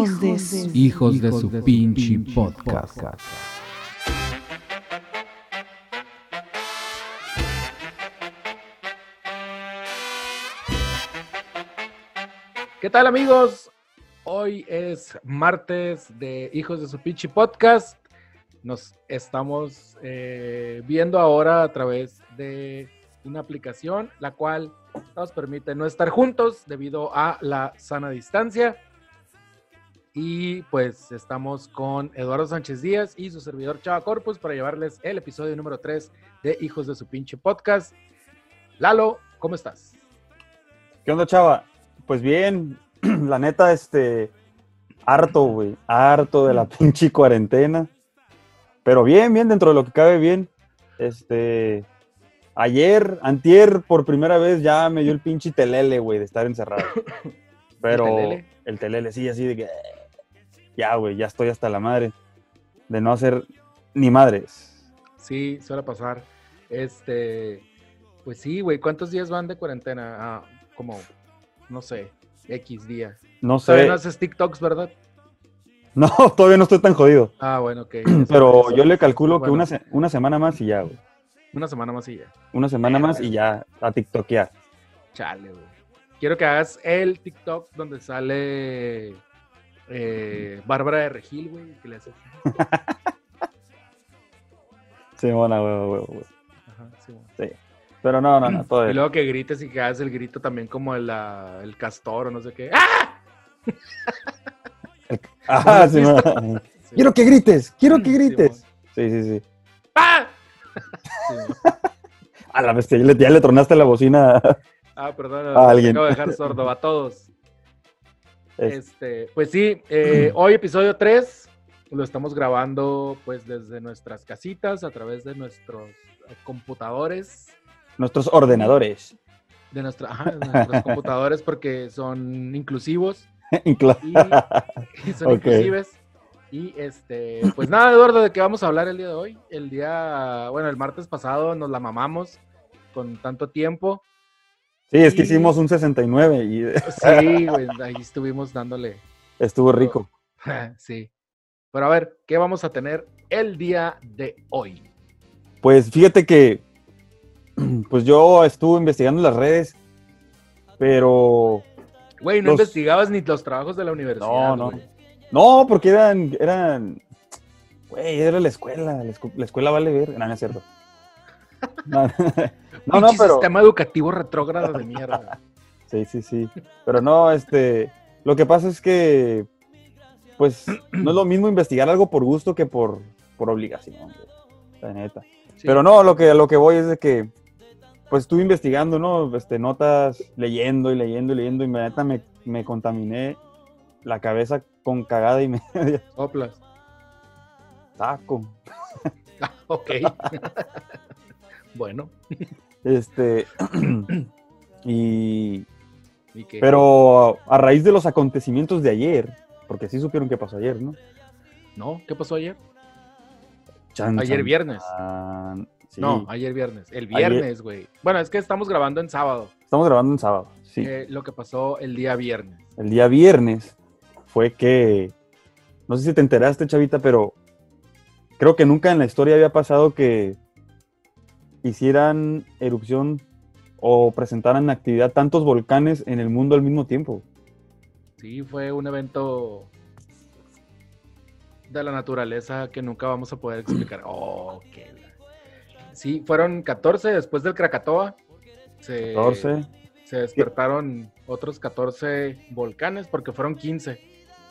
Hijos, de su... Hijos de su pinche podcast. ¿Qué tal amigos? Hoy es martes de Hijos de su Pinche Podcast. Nos estamos eh, viendo ahora a través de una aplicación, la cual nos permite no estar juntos debido a la sana distancia. Y pues estamos con Eduardo Sánchez Díaz y su servidor Chava Corpus para llevarles el episodio número 3 de Hijos de su Pinche Podcast. Lalo, ¿cómo estás? ¿Qué onda, chava? Pues bien, la neta, este, harto, güey, harto de la pinche cuarentena. Pero bien, bien, dentro de lo que cabe, bien. Este, ayer, antier, por primera vez ya me dio el pinche telele, güey, de estar encerrado. Pero ¿El telele? el telele, sí, así de que, ya, güey, ya estoy hasta la madre. De no hacer ni madres. Sí, suele pasar. Este, pues sí, güey, ¿cuántos días van de cuarentena? Ah, como, no sé, X día. No Todavía sé, no haces TikToks, ¿verdad? no, todavía no estoy tan jodido. Ah, bueno, ok. Pero Eso- yo le calculo que una, se- una semana más y ya, güey. Una semana más y ya. Una semana más y ya a TikTokear. Chale, güey. Quiero que hagas el TikTok donde sale eh, Bárbara de Regil, güey, que le hace. Sí, bueno, güey, güey, güey. Ajá, sí, güey. Pero no, no, no, todo Y luego que grites y que hagas el grito también como el, ah, el castor o no sé qué. ¡Ah! Ajá, sí, ¿Has man. Quiero que grites, quiero que Sí, grites. Sí, sí, sí. ¡Ah! Sí. A la bestia, ya le, ya le tronaste la bocina. Ah, perdón, A alguien. acabo de dejar sordo a todos. Es- Este, pues sí, eh, hoy episodio 3 lo estamos grabando pues desde nuestras casitas a través de nuestros computadores, Nuestros ordenadores. de, nuestra, ajá, de nuestros computadores porque son inclusivos Incla- y, y son Ok. inclusives. Y este, pues nada, Eduardo, ¿de qué vamos a hablar el día de hoy? El día, bueno, el martes pasado nos la mamamos con tanto tiempo. Sí, es que hicimos un 69 y Sí, güey, ahí estuvimos dándole estuvo rico. sí. Pero a ver, ¿qué vamos a tener el día de hoy? Pues fíjate que pues yo estuve investigando las redes, pero Güey, no Los- investigabas ni los trabajos de la universidad. No, no. no, porque eran eran güey, era la escuela, la, escu- la escuela vale ver, no, no es cierto. No, no, pero sistema educativo retrógrado de mierda. Sí, sí, sí. Pero no, este, lo que pasa es que, pues, no es lo mismo investigar algo por gusto que por, por obligación, la neta. Sí. Pero no, lo que, lo que voy es de que, pues, estuve investigando, ¿no? Este, notas, leyendo y leyendo y leyendo, y la neta me, me contaminé la cabeza con cagada y media. Soplas. Saco. Ah, ok. Bueno. Este, y, ¿y qué? pero a raíz de los acontecimientos de ayer, porque sí supieron qué pasó ayer, ¿no? ¿No? ¿Qué pasó ayer? Chan, Ayer chan, viernes. chan. Sí, No, ayer viernes. El viernes, güey. Bueno, es que estamos grabando en sábado. estamos grabando en sábado. Sí. Eh, lo que pasó el día viernes. El día viernes fue que, no sé si te enteraste, Chavita, pero creo que nunca en la historia había pasado que hicieran erupción o presentaran actividad tantos volcanes en el mundo al mismo tiempo. Sí, fue un evento de la naturaleza que nunca vamos a poder explicar. Oh, qué Sí, fueron 14 después del Krakatoa. Se, 14. se despertaron otros 14 volcanes porque fueron 15.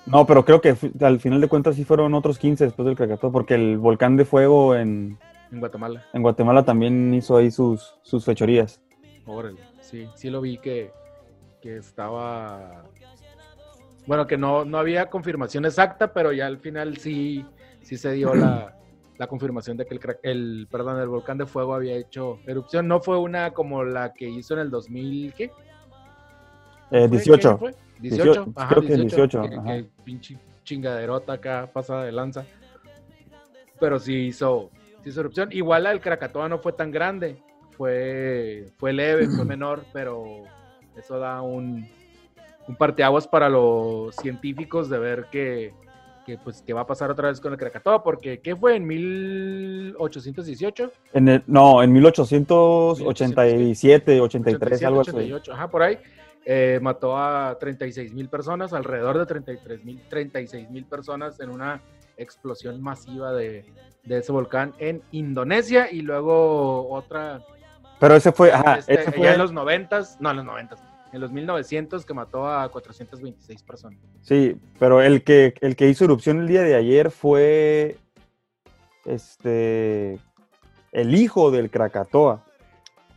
No, pero creo que al final de cuentas sí fueron otros 15 después del Krakatoa, porque el volcán de fuego en, en Guatemala. en Guatemala también hizo ahí sus, sus fechorías. Órale, sí, sí lo vi que, que estaba. Bueno, que no, no había confirmación exacta, pero ya al final sí, sí se dio la, la confirmación de que el, el, perdón, el volcán de fuego había hecho erupción. No fue una como la que hizo en el 2000, ¿qué? Eh, ¿Fue? 18. ¿Qué fue? 18. Dieciocho, Ajá, creo que 18. 18, que- ajá. que pinche chingaderota acá, pasada de lanza. Pero sí hizo, sí hizo erupción. Igual la del Krakatoa no fue tan grande. Fue, fue leve, fue menor, pero Eso da un, un parteaguas para los científicos de ver que, que, pues, qué va a pasar otra vez con el Krakatoa, porque ¿qué fue en 1818? En el, no, en 1887, 83, algo así. 88, ajá, por ahí. Eh, mató a 36 mil personas, alrededor de 33 mil, 36 mil personas en una explosión masiva de, de ese volcán en Indonesia y luego otra Pero ese fue, ajá, este, ese ya fue, en los 90, no en los 90, en los 1900 que mató a 426 personas. sí, pero el que, el que hizo erupción el día de ayer fue, este, el hijo del Krakatoa,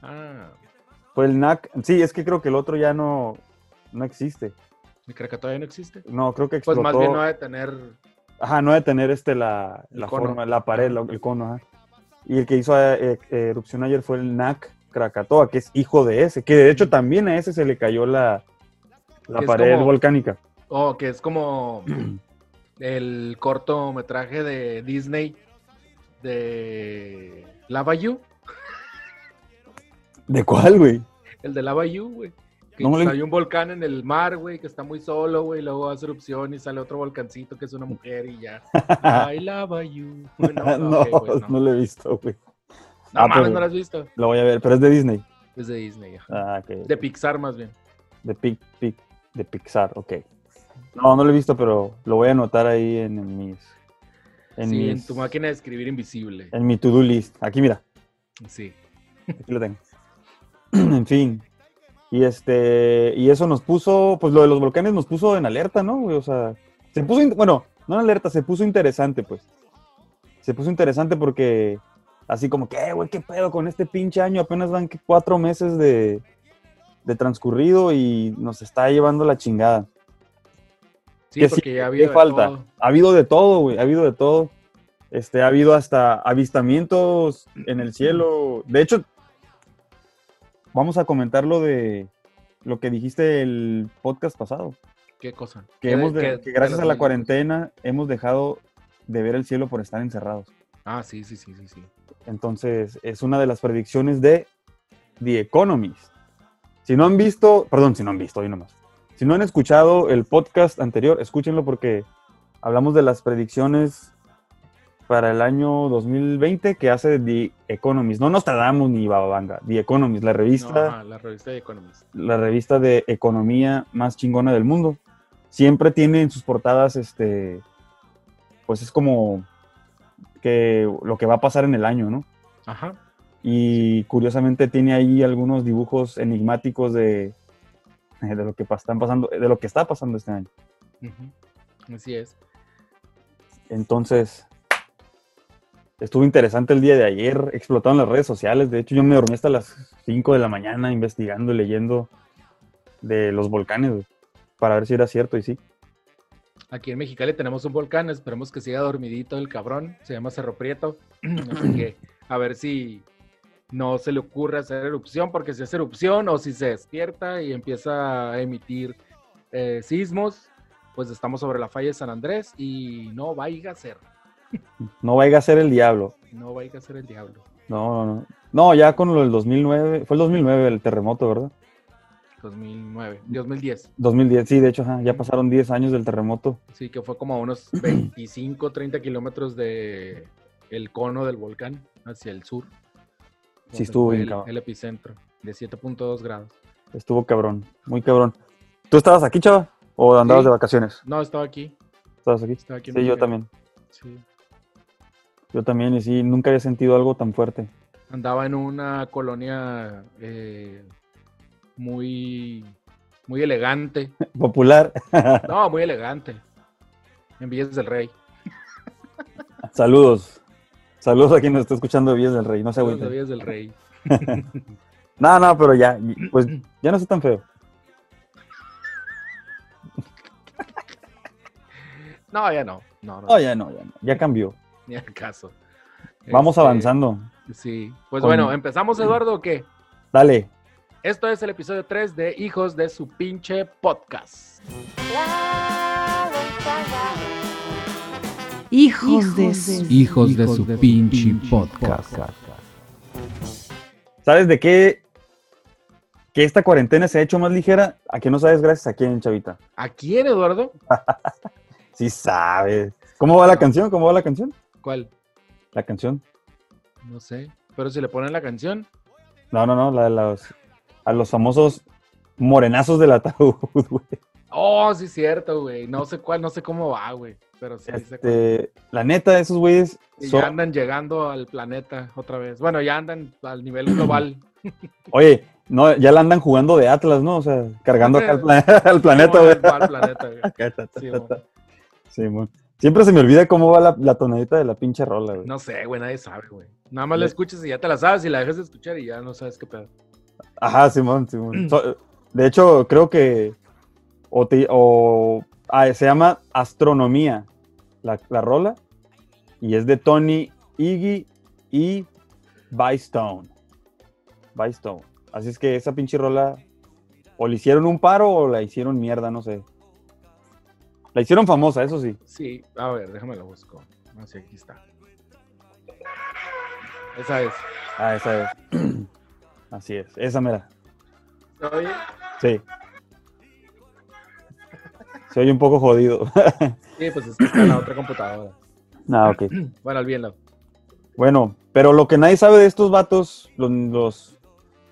Ah, fue el Nak, sí, es que creo que el otro ya no, no existe, ¿el Krakatoa ya no existe? no, creo que Pues explotó, más bien no ha de tener ajá, no de tener este, la, la forma, la pared, la- el cono, ajá. Y el que hizo eh, eh, erupción ayer fue el Nak Krakatoa, que es hijo de ese, que de hecho también a ese se le cayó la, la pared como- volcánica. Oh, que es como el cortometraje de Disney de Lava You, ¿De cuál, güey? el de Lava You, güey. No lo- hay un volcán en el mar, güey, que está muy solo, güey, luego hace erupción y sale otro volcancito que es una mujer y ya. I lava you. No, No, ok, güey, no no. lo he visto, güey. No Ah, mames, no lo has visto. Lo voy a ver, pero es de Disney. Es de Disney, ajá. Ah, ok. De Pixar más bien. De, Pic- Pic- de Pixar, ok. No, no lo he visto, pero lo voy a anotar ahí en, en mis. En, sí, en mis- tu máquina de escribir invisible. En mi to-do list. Aquí, mira. Sí. Aquí lo tengo. en fin. Y este. Y eso nos puso. Pues lo de los volcanes nos puso en alerta, ¿no? O sea. Se puso. Bueno, no en alerta, se puso interesante, pues. Se puso interesante porque. Así como que, "Eh, güey, qué pedo con este pinche año. Apenas van cuatro meses de, de transcurrido y nos está llevando la chingada. Sí, Que sí, porque ya ¿qué había de falta? todo. Ha habido de todo, güey, ha habido de todo. Este, ha habido hasta avistamientos en el cielo. De hecho, vamos a comentar lo de lo que dijiste el podcast pasado. ¿Qué cosa? Que, ¿Qué- hemos de- qué- que gracias a la cuarentena hemos dejado de ver el cielo por estar encerrados. Ah, sí, sí, sí, sí, sí. Entonces, es una de las predicciones de The Economist. Si no han visto, perdón, si no han visto, hoy nomás. Si no han escuchado el podcast anterior, escúchenlo porque hablamos de las predicciones para el año 2020 que hace The Economist. No Nostradamus ni Bababanga, The Economist, la No, revista, ajá, la revista de Economist. la revista de economía más chingona del mundo. Siempre tiene en sus portadas, este, pues es como que lo que va a pasar en el año, ¿no? Ajá. Y curiosamente tiene ahí algunos dibujos enigmáticos de, de lo que están pasando, de lo que está pasando este año. Así es. Entonces, estuvo interesante el día de ayer, explotaron las redes sociales. De hecho, yo me dormí hasta las 5 de la mañana investigando y leyendo de los volcanes para ver si era cierto y sí. Aquí en Mexicali tenemos un volcán, esperemos que siga dormidito el cabrón, se llama Cerro Prieto, así que a ver si no se le ocurre hacer erupción, porque si hace erupción o si se despierta y empieza a emitir eh, sismos, pues estamos sobre la falla de San Andrés y no vaya a ser, No vaya a ser el diablo. no vaya a ser el diablo. No, no, no. No, ya con lo del 2009, fue el 2009 el terremoto, ¿verdad? 2009, 2010, 2010, sí, de hecho, ajá, ya pasaron 10 años del terremoto. sí que fue como a unos 25, 30 kilómetros de el cono del volcán hacia el sur. Sí, estuvo bien el, cabrón. el epicentro de 7.2 grados. Estuvo cabrón, muy cabrón. ¿Tú estabas aquí, chava? ¿O andabas Sí. de vacaciones? No, estaba aquí. ¿Estabas aquí? Estaba aquí Sí, yo también. Sí. Yo también, y sí, nunca había sentido algo tan fuerte. Andaba en una colonia eh, muy, muy elegante. Popular. No, muy elegante. En Villas del Rey. Saludos. Saludos a quien nos está escuchando de Villas del Rey, no se agüiten. Villas del Rey. No, no, pero ya, pues ya no está tan feo. No, ya no. No, no. No, ya no, ya no, ya cambió. Ni al caso. Vamos Este, avanzando. Sí. Pues Con- bueno, ¿empezamos, Eduardo, o qué? Dale. Esto es el episodio 3 de Hijos de su pinche podcast. Hijos de su... Hijos de su pinche podcast. ¿Sabes de qué que esta cuarentena se ha hecho más ligera, ¿a que no sabes gracias a quién, Chavita? ¿A quién, Eduardo? Sí sabes. ¿Cómo va la canción? ¿Cómo va la canción? ¿Cuál? La canción. No sé. Pero si le ponen la canción. No, no, no, la de los, a los famosos morenazos del ataúd, güey. Oh, sí, cierto, güey. No sé cuál, no sé cómo va, güey. Pero sí, sé cuál. Este, la neta, esos güeyes Y son- ya andan llegando al planeta otra vez. Bueno, ya andan al nivel global. Oye, no, ya la andan jugando de Atlas, ¿no? O sea, cargando acá al, pla- al planeta, güey. Sí. Sí. Siempre se me olvida cómo va la, la tonadita de la pinche rola, güey. No sé, güey, nadie sabe, güey. Nada más la escuchas y ya te la sabes y la dejas de escuchar y ya no sabes qué pedo. Ajá, Simón, Simón. So- de hecho, creo que. O, te- o- ah, se llama Astronomía, la, la rola. Y es de Tony Iggy y Bystone. Bystone. Así es que esa pinche rola. O le hicieron un paro o la hicieron mierda, no sé. La hicieron famosa, eso sí. Sí, a ver, déjame la busco. Ah, sí, aquí está. Esa es. Ah, esa es. Así es, esa mera. Oye, Sí. Se oye un poco jodido. sí, pues es que está en la otra computadora. ah, ok. Bueno, olvídenlo. Bueno, pero lo que nadie sabe de estos vatos, los, los-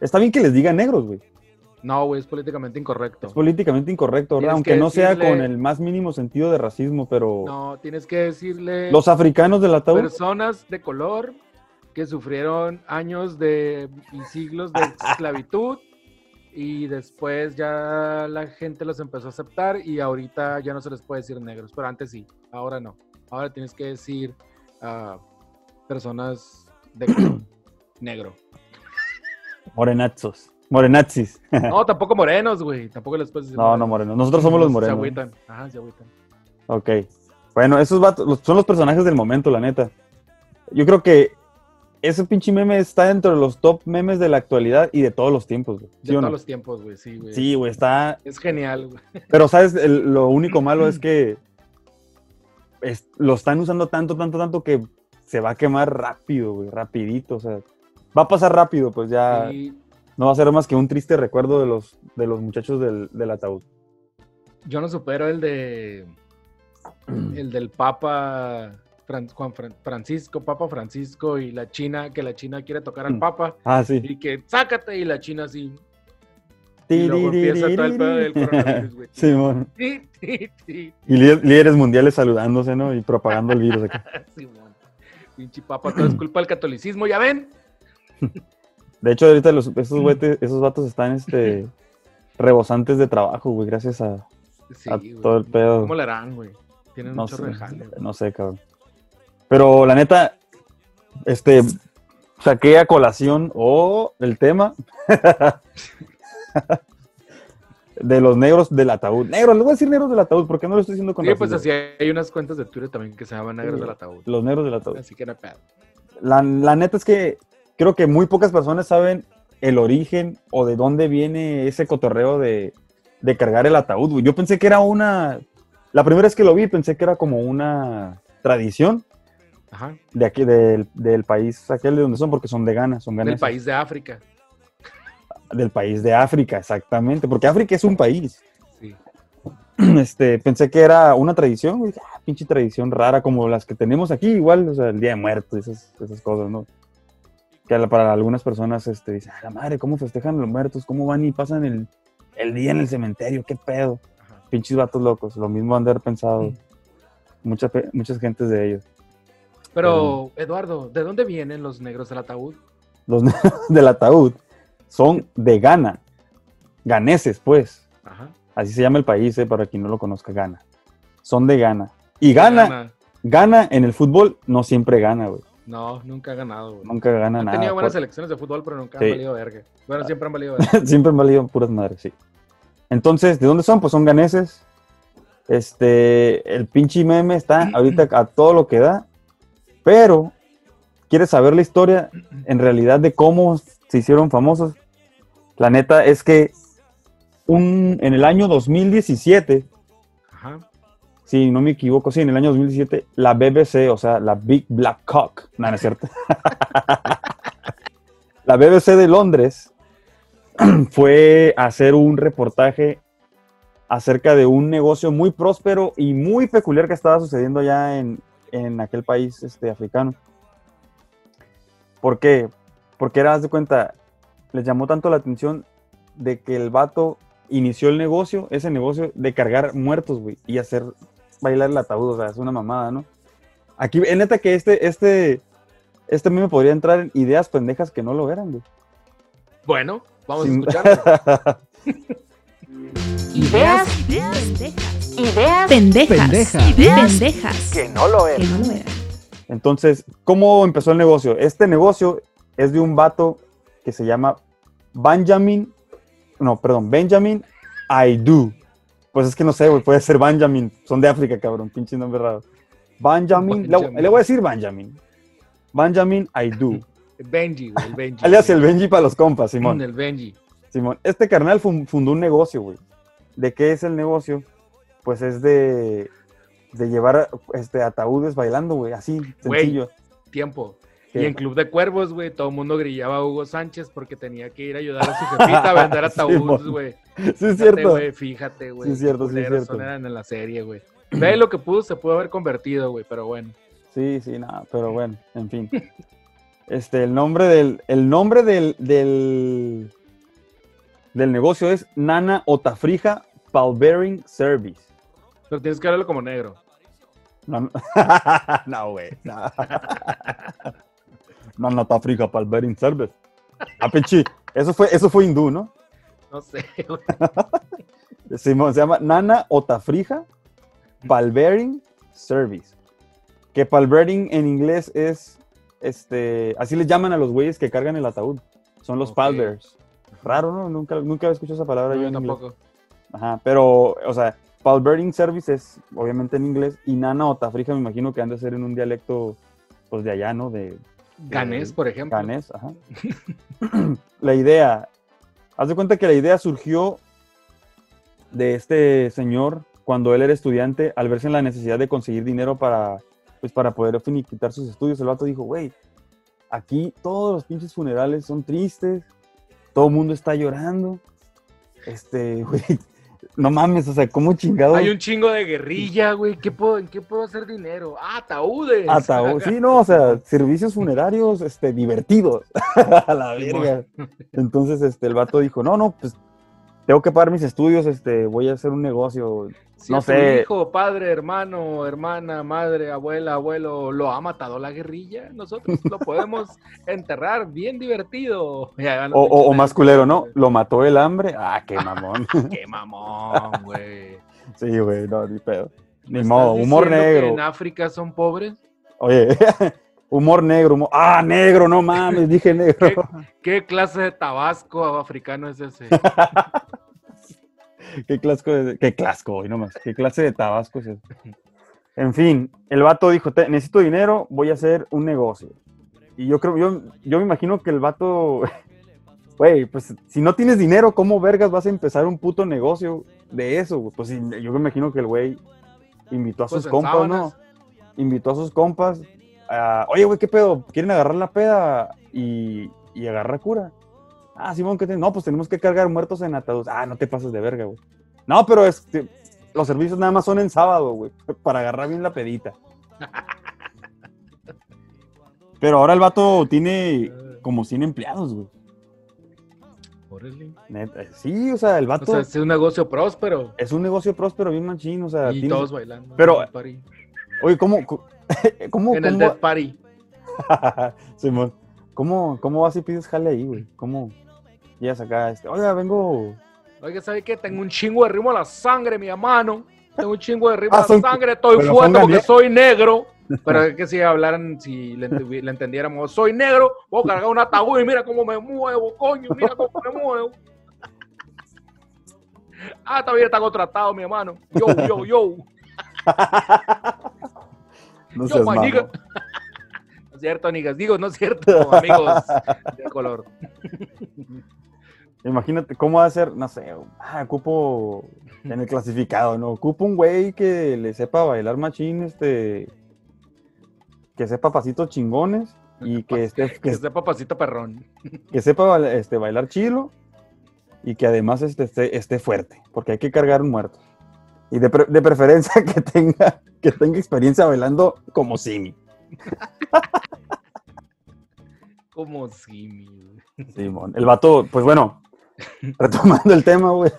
está bien que les digan negros, güey. No, güey, es políticamente incorrecto. Es políticamente incorrecto, ¿verdad? Tienes Aunque que no sea con el más mínimo sentido de racismo, pero No, tienes que decirle los africanos del ataúd, personas de color que sufrieron años de y siglos de esclavitud y después ya la gente los empezó a aceptar y ahorita ya no se les puede decir negros, pero antes sí, ahora no. Ahora tienes que decir ah, personas de color negro. morenazos, morenazis. No, tampoco morenos, güey. Tampoco les puedes decir no, no morenos. Nosotros somos los Se morenos. agüitan. Ajá, se agüitan. Ok. Bueno, esos vatos son los personajes del momento, la neta. Yo creo que ese pinche meme está dentro de los top memes de la actualidad y de todos los tiempos, güey. De ¿Sí todos no? los tiempos, güey. Sí, güey. Sí, güey, está Es genial, güey. Pero, ¿sabes? El- lo único malo es que es- lo están usando tanto, tanto, tanto que se va a quemar rápido, güey, rapidito. O sea, va a pasar rápido, pues ya Y no va a ser más que un triste recuerdo de los, de los muchachos del, del ataúd. yo no supero el de. El del Papa Fran- Juan Fran- Francisco, Papa Francisco y la China, que la China quiere tocar al Mm. Papa Ah, sí. y que sácate y la China así. Y luego empieza todo el pedo del coronavirus, güey. Simón. Sí, sí, sí. Y líder- líderes mundiales saludándose, ¿no? Y propagando el virus acá. Simón. Pinche Papa, todo es culpa del catolicismo, ¿ya ven? De hecho, ahorita los, esos, güeyes- esos vatos están este, rebosantes de trabajo, güey, gracias a, Sí, a güey. todo el pedo. ¿Cómo le harán, güey? Tienen No un sé, de jale, güey. no sé, cabrón. Pero la neta, este, saqué a colación o el tema de los negros del ataúd. Negros, les voy a decir negros del ataúd, porque no lo estoy diciendo con Sí, pues así hay unas cuentas de Twitter también que se llaman Negros Sí. del Ataúd. Los negros del ataúd. Así que no hay pedo. La, la neta es que creo que muy pocas personas saben el origen o de dónde viene ese cotorreo de, de cargar el ataúd. güey. Yo pensé que era una... La primera vez que lo vi pensé que era como una tradición Ajá. de aquí, del, del país aquel de donde son, porque son de Ghana, son Del ganeses. país de África. Del país de África, exactamente, porque África es un país. Sí. Este, pensé que era una tradición, ah, pinche tradición rara como las que tenemos aquí, igual, o sea, el Día de Muertos, esas, esas cosas, ¿no? Que para algunas personas este, dicen, a la madre, ¿cómo festejan los muertos? ¿Cómo van y pasan el, el día en el cementerio? ¿Qué pedo? Ajá. Pinches vatos locos, lo mismo han de haber pensado muchas, pe- muchas gentes de ellos. Pero, Eduardo, ¿de dónde vienen los negros del ataúd? Los del ataúd son de Ghana, ganeses, pues. Ajá. Así se llama el país, eh, para quien no lo conozca, Ghana. Son de Ghana. Y Ghana, Gana. Ghana en el fútbol no siempre gana, güey. No, nunca ha ganado, güey. Nunca gana Han nada. tenido buenas por- selecciones de fútbol, pero nunca Sí. han valido verga. Bueno, siempre han valido verga. siempre han valido puras madres, sí. Entonces, ¿de dónde son? Pues son ganeses. Este, el pinche meme está ahorita a todo lo que da. Pero, ¿quieres saber la historia en realidad de cómo se hicieron famosos? La neta es que un, en el año 2017 Ajá. Si no me equivoco, sí, en el año 2017, la BBC, o sea, la Big Black Cock, no, no es cierto. la BBC de Londres fue a hacer un reportaje acerca de un negocio muy próspero y muy peculiar que estaba sucediendo ya en, en aquel país este, africano. ¿Por qué? Porque era, de cuenta, les llamó tanto la atención de que el vato inició el negocio, ese negocio de cargar muertos, güey, y hacer bailar el ataúd, o sea, es una mamada, ¿no? Aquí, en neta que este, este, este a mí me podría entrar en ideas pendejas que no lo eran, güey. Bueno, vamos Sin- a escucharlo. Ideas Pendejas. Ideas Pendejas. Pendejas. Ideas Pendejas. que no lo Que eran. no lo eran. Entonces, ¿cómo empezó el negocio? Este negocio es de un vato que se llama Benjamin, no, perdón, Benjamin Aidu. Pues es que no sé, güey, puede ser Benjamin. Son de África, cabrón, pinche nombre raro. Benjamin, le- Benjamin. Le, voy a decir Benjamin. Benjamin Aidu. Benji, güey, el Benji. Alias el Benji para los compas, Simón. El Benji. Simón, este carnal fun- fundó un negocio, güey. ¿De qué es el negocio? Pues es de, de llevar este, ataúdes bailando, güey, así, sencillo. Tiempo. ¿Qué? Y en Club de Cuervos, güey, todo el mundo grillaba a Hugo Sánchez porque tenía que ir a ayudar a su jefita a vender ataúdes, güey. Sí, es Fíjate, cierto. Fíjate, güey. Sí, es cierto, sí, es cierto. en la serie, güey. Ve lo que pudo, se pudo haber convertido, güey, pero bueno. Sí, sí, nada, pero bueno, en fin. Este, el nombre del, el nombre del, del, del negocio es Nana Otafrija Palbering Service. Pero tienes que hablarlo como negro. No, güey. No. Nana Otafrija Palbering Service. Ah, Eso fue, eso fue hindú, ¿no? No sé, güey. Simón, se llama Nana Otafrija Palbering Service. Que Palbering en inglés es, este, así les llaman a los güeyes que cargan el ataúd. Son los Ok. palbearers. Raro, ¿no? Nunca, nunca había escuchado esa palabra yo en inglés. tampoco. Ajá, pero, o sea, Palbering Service es obviamente en inglés y Nana Otafrija me imagino que han de ser en un dialecto, pues de allá, ¿no? De Ganés, por ejemplo. Ganés, ajá. la idea, haz de cuenta que la idea surgió de este señor cuando él era estudiante, al verse en la necesidad de conseguir dinero para, pues, para poder finiquitar sus estudios. El vato dijo, güey, aquí todos los pinches funerales son tristes, todo el mundo está llorando. Este, güey, no mames, o sea, ¿cómo chingado? Hay un chingo de guerrilla, güey. ¿Qué puedo, ¿En qué puedo hacer dinero? Ah, ataúdes. Ataúd, sí, no, o sea, servicios funerarios, este, divertidos. A la verga. Entonces, este, el vato dijo, no, no, pues, tengo que pagar mis estudios, este, voy a hacer un negocio. Si no sé. hijo, padre, hermano, hermana, madre, abuela, abuelo, lo ha matado la guerrilla, nosotros lo podemos enterrar bien divertido. Ya O, o- más culero, ¿no? Lo mató el hambre. Ah, qué mamón. Qué mamón, güey. sí, güey, no, ni pedo. Ni ¿Me modo, humor diciendo que negro. En África son pobres. Oye, humor negro, humor- Ah, negro, no mames, dije negro. ¿Qué, qué clase de tabasco africano es ese? ¿Qué clasco de, qué clasco, hoy nomás? ¿Qué clase de tabasco es eso? En fin, el vato dijo, "Te- necesito dinero, voy a hacer un negocio. Y yo creo, yo, yo me imagino que el vato, güey, pues si no tienes dinero, ¿cómo vergas vas a empezar un puto negocio de eso? Pues yo me imagino que el güey invitó a Pues sus compas, sábanas. ¿no? Invitó a sus compas. Oye, güey, ¿qué pedo? ¿Quieren agarrar la peda y, y agarrar cura? Ah, Simón, ¿qué tenemos? No, pues tenemos que cargar muertos en ataúd. Ah, no te pases de verga, güey. No, pero este, los servicios nada más son en sábado, güey, para agarrar bien la pedita. Pero ahora el vato tiene como 100 empleados, güey. Órale. Sí, o sea, el O vato sea, es un negocio próspero. es un negocio próspero, bien machín, o sea, Y tiene- todos bailando. Pero-. Oye, ¿cómo, cómo, cómo, En el cómo- Death Party. Simón, ¿cómo, cómo vas y pides jale ahí, güey? ¿Cómo llegas acá? Este, Oiga, vengo... Oiga, ¿sabe qué? Tengo un chingo de ritmo a la sangre, mi hermano. Tengo un chingo de ritmo Ah, a la son- sangre. Estoy pero fuerte porque soy negro. Pero es que si hablaran, si le, le entendiéramos, soy negro, voy a cargar un ataúd y mira cómo me muevo, coño, mira cómo me muevo. Ah, todavía está contratado, mi hermano. Yo, yo, yo. No Yo, seas nigga. No es cierto, amigas. Digo, no es cierto, amigos de color. Imagínate cómo va a ser, no sé, ah, ocupo en el clasificado, ¿no? Ocupo un güey que le sepa bailar machín, este, que sepa pasitos chingones y que esté, Que de papacito perrón. que sepa este, bailar chilo y que además este, esté, esté fuerte, porque hay que cargar un muerto. Y de, pre- de preferencia que tenga, que tenga experiencia bailando como Simi. Como Simi. güey. Simón. El vato, pues bueno, retomando el tema, güey,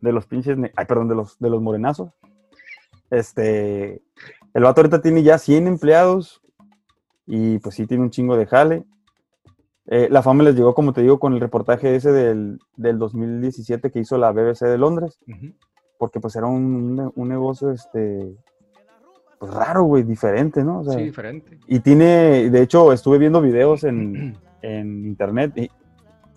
de los pinches, ay, perdón, de los, de los morenazos. Este, el vato ahorita tiene ya 100 empleados y pues sí tiene un chingo de jale. Eh, la fama les llegó, como te digo, con el reportaje ese del, del 2017 que hizo la BBC de Londres, Ujú. Porque pues era un, un ne- un negocio, este, pues raro, güey, diferente, ¿no? O sea, Sí, diferente. y tiene, de hecho, estuve viendo videos en, en internet y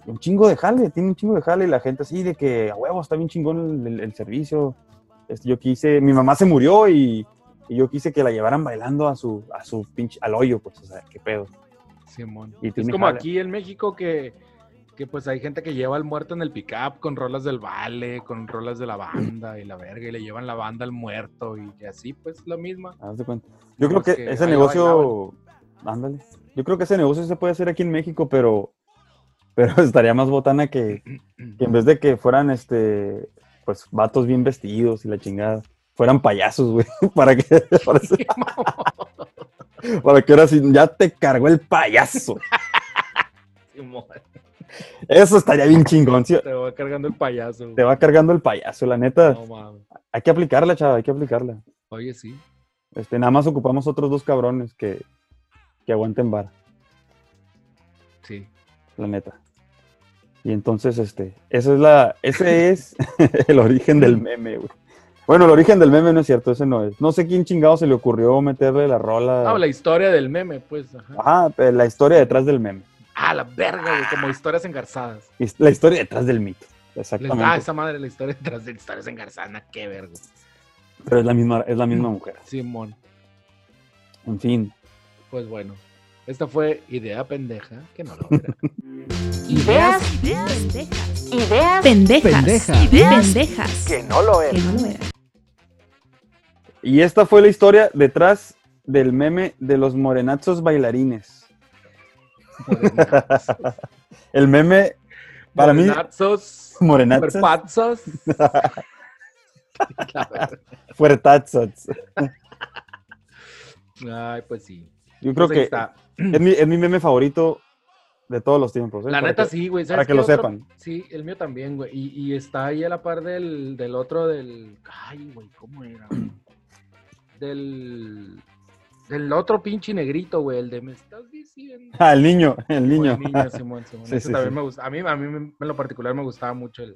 un chingo de jale, tiene un chingo de jale y la gente así de que a huevo está bien chingón el, el- el servicio. Este, yo quise, mi mamá se murió y, y yo quise que la llevaran bailando a su, a su pinche, al hoyo, pues, o sea, qué pedo. Simón. Y es como jale. aquí en México que, que pues hay gente que lleva al muerto en el pickup con rolas del vale, con rolas de la banda y la verga, y le llevan la banda al muerto y así, pues lo mismo. Haz de cuenta. Yo creo que, que ese negocio, ándale, yo creo que ese negocio se puede hacer aquí en México, pero, pero estaría más botana que, que en vez de que fueran, este, pues, vatos bien vestidos y la chingada, fueran payasos, güey, para que, para, para que ahora sí, ya te cargó el payaso. Eso estaría bien chingón, ¿sí? Te va cargando el payaso. güey. Te va cargando el payaso, la neta. No mames. Hay que aplicarla, chava, hay que aplicarla. Oye, sí. Este, nada más ocupamos otros dos cabrones que, que aguanten vara. Sí. la neta. Y entonces, este, esa es la, ese es el origen del meme, güey. Bueno, el origen del meme no es cierto, ese no es. No sé quién chingado se le ocurrió meterle la rola. Ah, la historia del meme, pues. Ajá. La historia detrás del meme. Ah, la verga, güey, como historias engarzadas. La historia detrás del mito. Exactamente. Ah, esa madre, la historia detrás de historias engarzadas, qué verga. Pero es la misma, es la misma mujer. Simón. En fin. Pues bueno, esta fue idea pendeja, que no lo era. Ideas Pendejas. Ideas Pendejas. Pendejas. pendejas. Que no lo Que es. no lo era. Y esta fue la historia detrás del meme de los morenazos bailarines. El meme, para mí, Morenazos, morenazos, fuertazos. Ay, pues sí. Yo creo Pues que está. es mi, es mi meme favorito de todos los tiempos. ¿eh? La Para neta que- sí, güey. Para ¿sabes que lo otro? sepan. Sí, el mío también, güey. Y, y está ahí a la par del, del otro, del. Ay, güey, ¿cómo era? güey? Del. Del otro pinche negrito, güey. El de me estás diciendo. Ah, el niño, el niño. El niño, Simón, Simón. Sí, Ese sí, también sí. me gusta. A mí, a mí me- en lo particular me gustaba mucho el,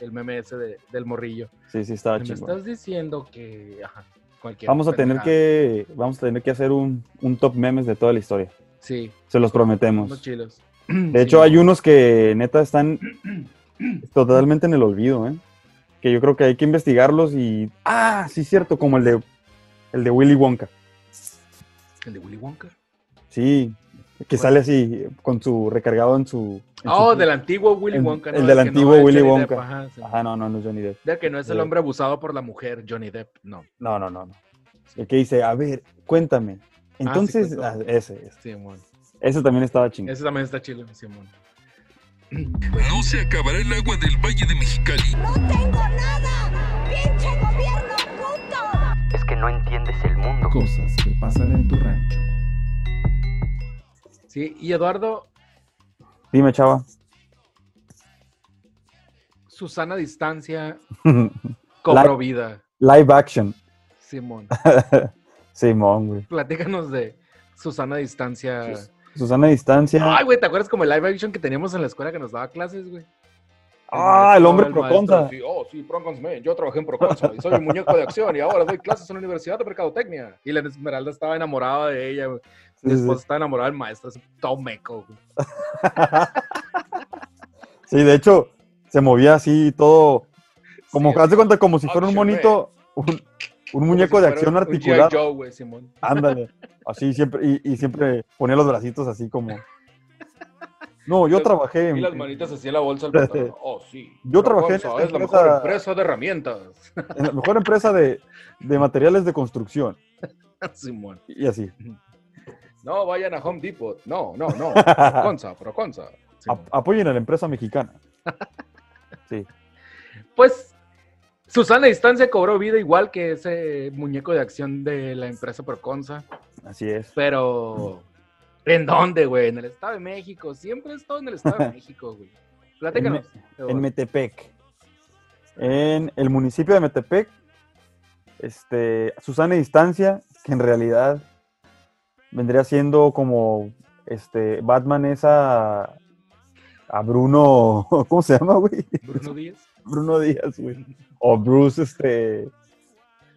el meme ese de- del morrillo. Sí, sí, estaba me chido. estás diciendo que. Ajá, cualquier Vamos a tener que, vamos a tener que hacer un, un top memes de toda la historia. Sí, Se los prometemos. chilos. De hecho, hay unos que neta están totalmente en el olvido, ¿eh? Que yo creo que hay que investigarlos y. Ah, sí, cierto, como el de el de Willy Wonka. ¿El de Willy Wonka? Sí, que sale así con su recargado en su. en su- Oh, del antiguo Willy el- Wonka. ¿no? el del antiguo Willy Johnny Depp, Wonka. ajá, sí. Ajá, no, no, no es Johnny Depp. De que no es el Sí. hombre abusado por la mujer, Johnny Depp. No. No, no, no, no. El que dice, a ver, cuéntame. Entonces, cuéntame. ah, ese, ese. Simón. Ese también estaba chingón. Ese también está chido, Simón. No se acabará el agua del Valle de Mexicali. ¡No tengo nada! ¡Pinche gobierno! Es que no entiendes el mundo. Cosas que pasan en tu rancho. Sí, y Eduardo, Dime, chava. Susana Distancia cobró vida. Live action. Simón. Simón, güey. Platícanos de Susana Distancia. Susana Distancia. Ay, güey, ¿te acuerdas como el live action que teníamos en la escuela que nos daba clases, güey? Ah, el hombre proconza. sí, oh, sí, Procons, man. Yo trabajé en Proconza y soy un muñeco de acción y ahora doy clases en la Universidad de Mercadotecnia. Y la Esmeralda estaba enamorada de ella, Sí, sí. esposa estaba enamorada del maestro, así, todo meco. Sí, de hecho, se movía así todo. Como, Sí, haz de cuenta, como si fuera un monito, un, muñeco si de acción articulado. Ándale. Así siempre, y, y siempre ponía los bracitos así como. No, yo trabajé en. Y las manitas en la bolsa del pantalón. Oh, sí. Yo trabajé en esta es la mejor empresa de herramientas. en la mejor empresa de, de materiales de construcción. Simón. Y así. No vayan a Home Depot. No, no, no. Proconza, Proconza. Apoyen a la empresa mexicana. Sí. Pues Susana Distancia cobró vida igual que ese muñeco de acción de la empresa Proconza, Así es. pero ¿en dónde, güey? En el Estado de México. Siempre he estado en el Estado de México, güey. Platícanos. En Metepec. En el municipio de Metepec, este, Susana Distancia, que en realidad vendría siendo como este, Batman es a, Bruno, ¿cómo se llama, güey? Bruno Díaz. Bruno Díaz, güey. O Bruce, este.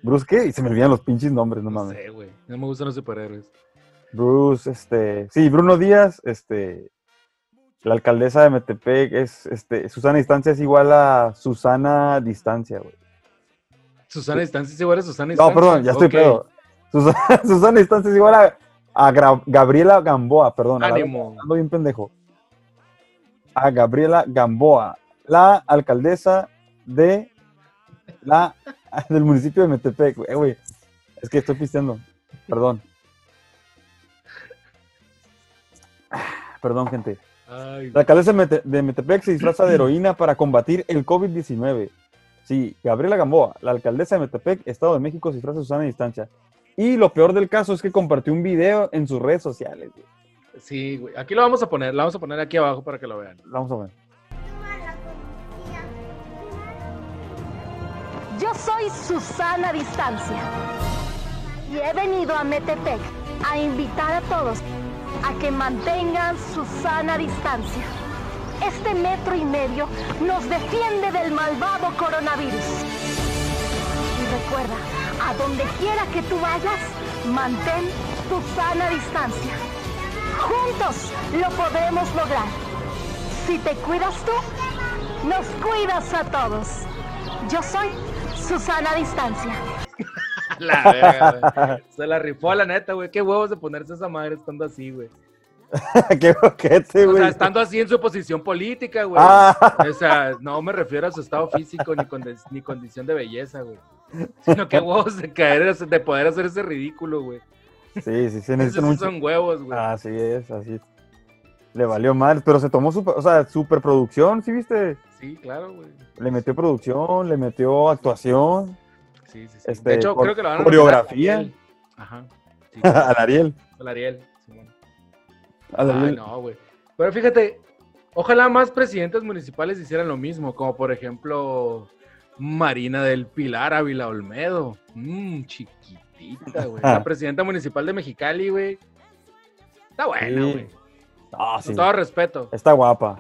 ¿Bruce qué? Y se me olvidan los pinches nombres, no No mames. sé, güey. No me gustan los superhéroes. Bruce, este. Sí, Bruno Díaz, este. La alcaldesa de Metepec es, este. Susana Distancia es igual a Susana Distancia, güey. Susana Distancia es igual a Susana No, Distancia. perdón, ya estoy Ok. pedo. Susana, Susana Distancia es igual a, a Gra- Gabriela Gamboa, perdón. Ánimo. Ando bien pendejo. A Gabriela Gamboa, la alcaldesa de la del municipio de Metepec. güey. Eh, güey, es que estoy pisteando. Perdón. Perdón, gente. Ay, La alcaldesa de Mete- de Metepec se disfraza de heroína para combatir el COVID-19. Sí, Gabriela Gamboa, la alcaldesa de Metepec, Estado de México, se disfraza de Susana Distancia. Y lo peor del caso es que compartió un video en sus redes sociales. güey. Sí, güey. Aquí lo vamos a poner. Lo vamos a poner aquí abajo para que lo vean. Vamos a ver. Yo soy Susana Distancia y he venido a Metepec a invitar a todos a que mantengan su sana distancia. Este metro y medio nos defiende del malvado coronavirus. Y recuerda, a donde quiera que tú vayas, mantén tu sana distancia. Juntos lo podremos lograr. Si te cuidas tú, nos cuidas a todos. Yo soy Susana Distancia. La verga, güey. Se la rifó a la neta, güey. Qué huevos de ponerse esa madre estando así, güey. Qué boquete, O güey. sea, estando así en su posición política, güey. Ah. O sea, no me refiero a su estado físico ni, condi- ni condición de belleza, güey. Sino que huevos de caer, de poder hacer ese ridículo, güey. Sí, sí, sí, Esos necesitan un... son huevos, güey. Así es, así. Le valió mal, pero se tomó super, o sea, superproducción, ¿sí viste? Sí, claro, güey. Le metió producción, le metió actuación Sí, sí, sí. Este, de hecho, cor- creo que lo van a coreografía. Ajá. Sí, al Ariel. al Ariel. Simón. al Ay, no, güey. Pero fíjate, ojalá más presidentes municipales hicieran lo mismo, como por ejemplo Marina del Pilar Ávila Olmedo. Mmm, chiquitita, güey. La presidenta municipal de Mexicali, güey. Está buena, Sí. güey. Ah, Con sí. todo respeto. Está guapa.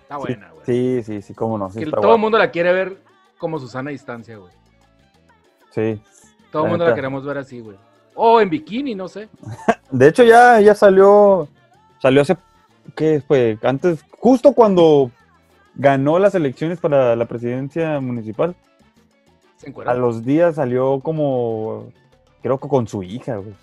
Está Sí, buena, güey. Sí, sí, sí, cómo no. Sí, Que todo el mundo la quiere ver como Susana a distancia, güey. Sí. Todo el mundo la queremos ver así, güey. O en bikini, no sé. De hecho, ya, ya salió. Salió hace. ¿Qué fue? Antes, justo cuando ganó las elecciones para la presidencia municipal. Se. A los días salió como. Creo que con su hija, güey.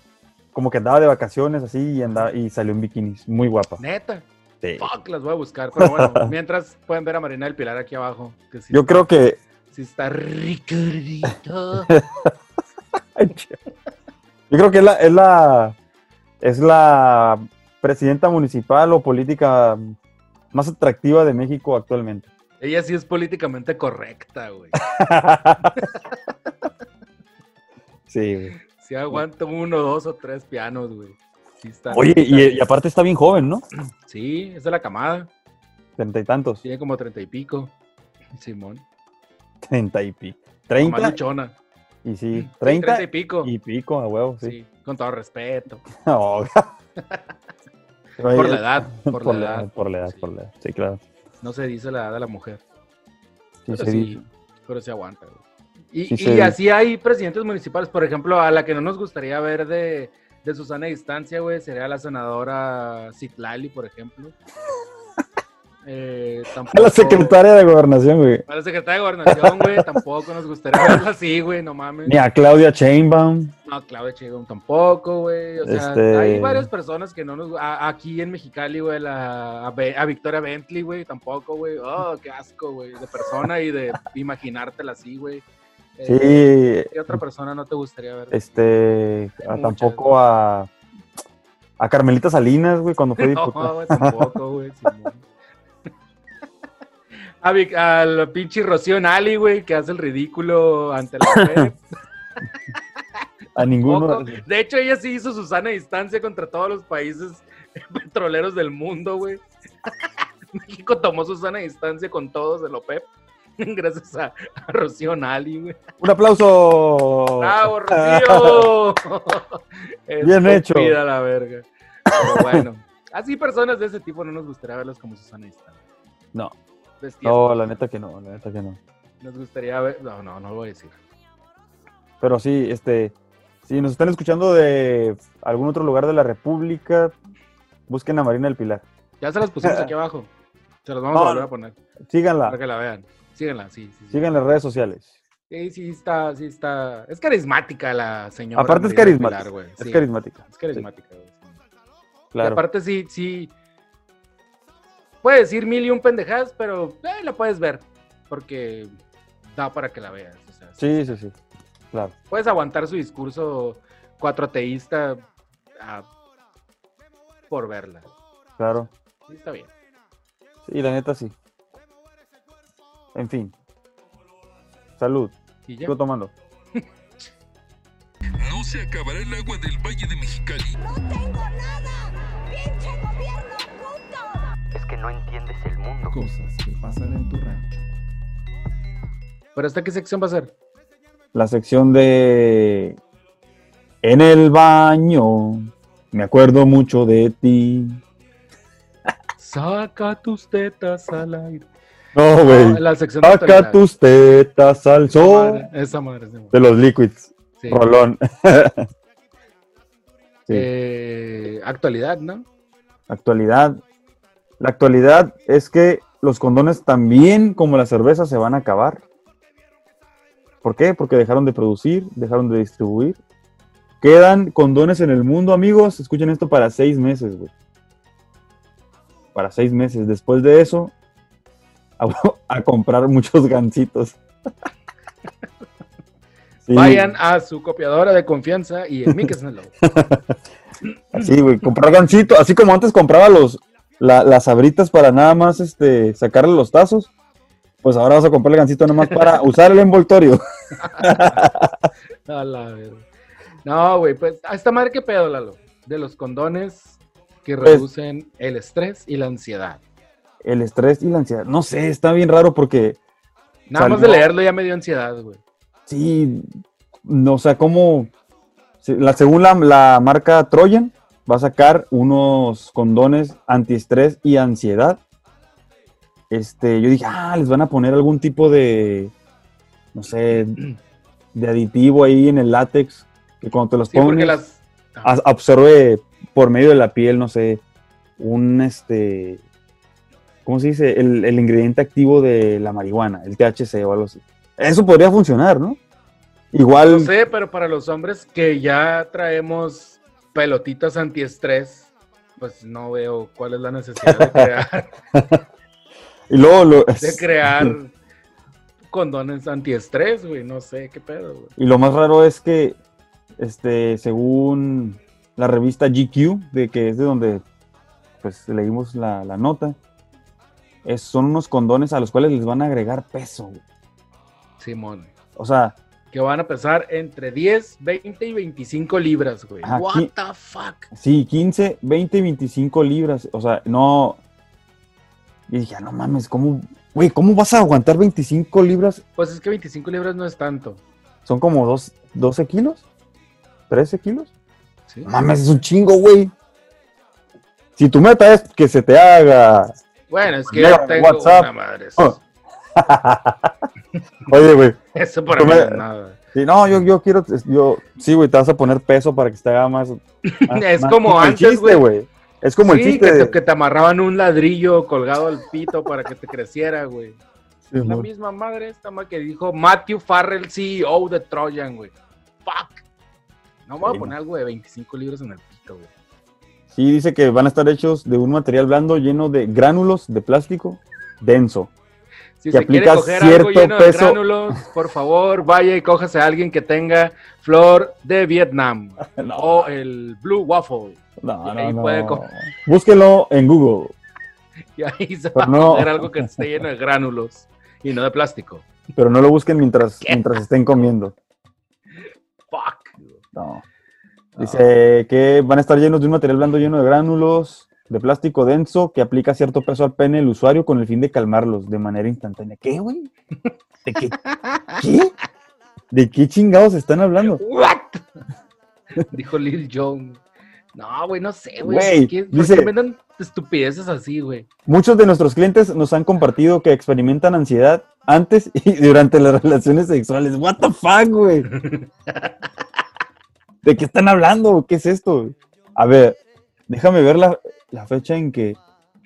Como que andaba de vacaciones así y, andaba, y salió en bikinis. Muy guapa. Neta. Sí. Fuck, las voy a buscar. Pero bueno, mientras pueden ver a Marina del Pilar aquí abajo. Que sí Yo creo que. Sí está Ricardito. Yo creo que es la, es la. Es la presidenta municipal o política más atractiva de México actualmente. Ella sí es políticamente correcta, güey. Sí, güey. Sí aguanta uno, dos o tres pianos, güey. Sí está Oye, y aparte está bien joven, ¿no? Sí, es de la camada. Treinta y tantos. Tiene como treinta y pico. Simón. Treinta y pico. Más Treinta. luchona. Y sí, Sí, treinta y pico. y pico, a huevo, sí. Sí, con todo respeto. Por la edad, por, Por la edad. edad, por la edad, Sí. por la edad. Sí, claro. No se dice la edad de la mujer. Sí, Pero se dice. pero se aguanta, güey. Y, Sí y se- así hay presidentes municipales, por ejemplo, a la que no nos gustaría ver de, de Susana Distancia, güey, sería la senadora Citlali, por ejemplo. Eh, A tampoco, la secretaria de gobernación, güey. A la secretaria de gobernación, güey, tampoco nos gustaría verla así, güey, no mames. Ni a Claudia Chainbaum. No, Claudia Sheinbaum tampoco, güey. O sea, Este- hay varias personas que no nos... a- aquí en Mexicali, güey, la, a, Be- a Victoria Bentley, güey, tampoco, güey. Oh, qué asco, güey, de persona y de imaginártela así, güey. Eh, Sí, ¿Qué otra persona no te gustaría ver? este, a- Muchas. tampoco a, a Carmelita Salinas, güey, cuando fue no, diputada. güey, tampoco, güey. A Vic- Al pinche Rocío Nali, güey, que hace el ridículo ante la OPEP. A ninguno. De hecho, ella sí hizo su sana distancia contra todos los países petroleros del mundo, güey. México tomó su sana distancia con todos de OPEP. Gracias a, a Rocío Nali, güey. Un aplauso. ¡Bravo, Rocío! Bien hecho. La verga. Pero bueno, así personas de ese tipo no nos gustaría verlas como Susana distancia. No, No, la neta que no, la neta que no. Nos gustaría ver. No, no, no lo voy a decir. Pero sí, este, si nos están escuchando de algún otro lugar de la República, busquen a Marina del Pilar. Ya se las pusimos aquí abajo. Se las vamos No, a volver a poner Síganla, para que la vean. Síganla, sí, sí. sí. sigan las redes sociales. Sí, sí está, sí está. Es carismática la señora. Aparte es carismática. Pilar. Es carismática. Es carismática, güey. sí. Y Claro. aparte sí, sí. Puede decir mil y un pendejadas, pero eh, la puedes ver. Porque da para que la veas. o sea, Sí, sí, sí. Claro. Puedes aguantar su discurso cuatroteísta ah, por verla. Claro. Sí, está bien. Sí, la neta sí. En fin. Salud. Y ya. Sigo tomando. No se acabará el agua del Valle de Mexicali. No tengo nada. Que no entiendes el mundo. Cosas que pasan en tu rancho. ¿Pero esta qué sección va a ser? La sección de En el baño. Me acuerdo mucho de ti. Saca tus tetas al aire. No, güey. la sección de Saca tus tetas al Esa sol. madre, Esa madre. esa madre. De los liquids. Sí. Rolón. Sí. Eh, actualidad, ¿no? Actualidad. La actualidad es que los condones también, como la cerveza, se van a acabar. ¿Por qué? Porque dejaron de producir, dejaron de distribuir. Quedan condones en el mundo, amigos. Escuchen esto para seis meses, güey. Para seis meses. Después de eso, a, a comprar muchos gancitos. Sí, Vayan a su copiadora de confianza y en mí que es el logo. Así, güey, comprar gancito, así como antes compraba los, la- las abritas para nada más este, sacarle los tazos, pues ahora vas a comprar el gancito nada más para usar el envoltorio. A la. No, güey, pues, a esta madre qué pedo, Lalo. De los condones que Pues- reducen el estrés y la ansiedad. El estrés y la ansiedad. No sé, está bien raro porque Nada más de leerlo ya me dio ansiedad, güey. sí, no, o sea, como, sí, la, según la, la marca Trojan, va a sacar unos condones antiestrés y ansiedad. Este, yo dije, ah, les van a poner algún tipo de, no sé, de aditivo ahí en el látex, que cuando te los Sí, porque pones, las. Absorbe por medio de la piel, no sé, un, este, ¿cómo se dice? El, el ingrediente activo de la marihuana, el THC o algo así. Eso podría funcionar, ¿no? Igual, No sé, pero para los hombres que ya traemos pelotitas antiestrés, pues no veo cuál es la necesidad de crear, y luego, lo- de crear condones antiestrés, güey. No sé qué pedo, güey. y lo más raro es que, este, según la revista GQ, de que es de donde, pues, leímos la, la nota, es, son unos condones a los cuales les van a agregar peso, güey. Simón. O sea, Que van a pesar entre 10, 20 y 25 libras, güey. Ajá, What the fuck? Sí, 15, 20 y 25 libras. O sea, no. Y dije, ah, no mames, ¿cómo, güey, ¿cómo vas a aguantar 25 libras? Pues es que 25 libras no es tanto. Son como dos, 12 kilos, 13 kilos. ¿sí? No mames, es un chingo, güey. Si tu meta es que se te haga. Bueno, es que yo tengo WhatsApp. una madre. Oh. Oye, güey. eso para mí me- nada. Sí, no, yo, yo quiero. Yo, sí, güey, te vas a poner peso para que se te haga más. más- Es más- como el antes, chiste, güey. Es como el sí, chiste. que de- te, que te amarraban un ladrillo colgado al pito para que te creciera, güey. Sí, La misma madre esta madre que dijo Matthew Farrell, CEO de Trojan, güey. Fuck. No me voy a poner algo de 25 libras en el pito, güey. Sí, dice que van a estar hechos de un material blando lleno de gránulos de plástico denso. Si se quiere coger algo lleno de gránulos, por favor, vaya y cójase a alguien que tenga flor de Vietnam No, o el Blue Waffle. no, y ahí no, puede no. Búsquelo en Google. Y ahí se va Pero a no. coger algo que esté lleno de gránulos y no de plástico. Pero no lo busquen mientras, mientras estén comiendo. Fuck. No. Dice que van a estar llenos de un material blando lleno de gránulos de plástico denso que aplica cierto peso al pene del usuario con el fin de calmarlos de manera instantánea. ¿Qué, güey? ¿De qué? ¿Qué? ¿De qué chingados están hablando? What? Dijo Lil Jon. No, güey, no sé, güey. ¿Por qué- ¿Por dice- qué inventan estupideces así, güey? Muchos de nuestros clientes nos han compartido que experimentan ansiedad antes y durante las relaciones sexuales. What the fuck, güey. ¿De qué están hablando? ¿Qué es esto? A ver, déjame ver la, la fecha en que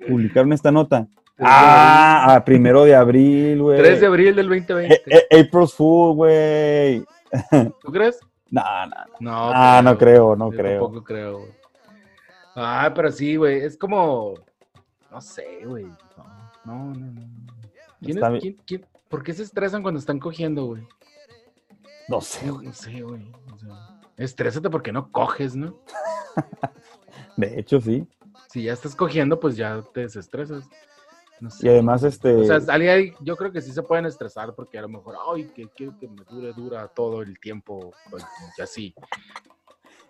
publicaron esta nota. Ah, a primero de abril, güey. 3 de abril del 2020. Eh, eh, April's Fool, güey. ¿Tú crees? No, no, No. Ah, no creo, no Yo creo. Tampoco creo, güey. Ah, pero sí, güey. Es como. No sé, güey. No, no, no. no. ¿Quién es- quién- quién- ¿Por qué se estresan cuando están cogiendo, güey? no sé. No, no sé, güey. O sea, estrésate porque no coges, ¿no? De hecho, sí. Si ya estás cogiendo, pues ya te desestresas. No sé. Y además, este. O sea, alguien ahí- yo creo que sí se pueden estresar porque a lo mejor, ay, que quiero que me dure, dura todo el tiempo, pues, y así.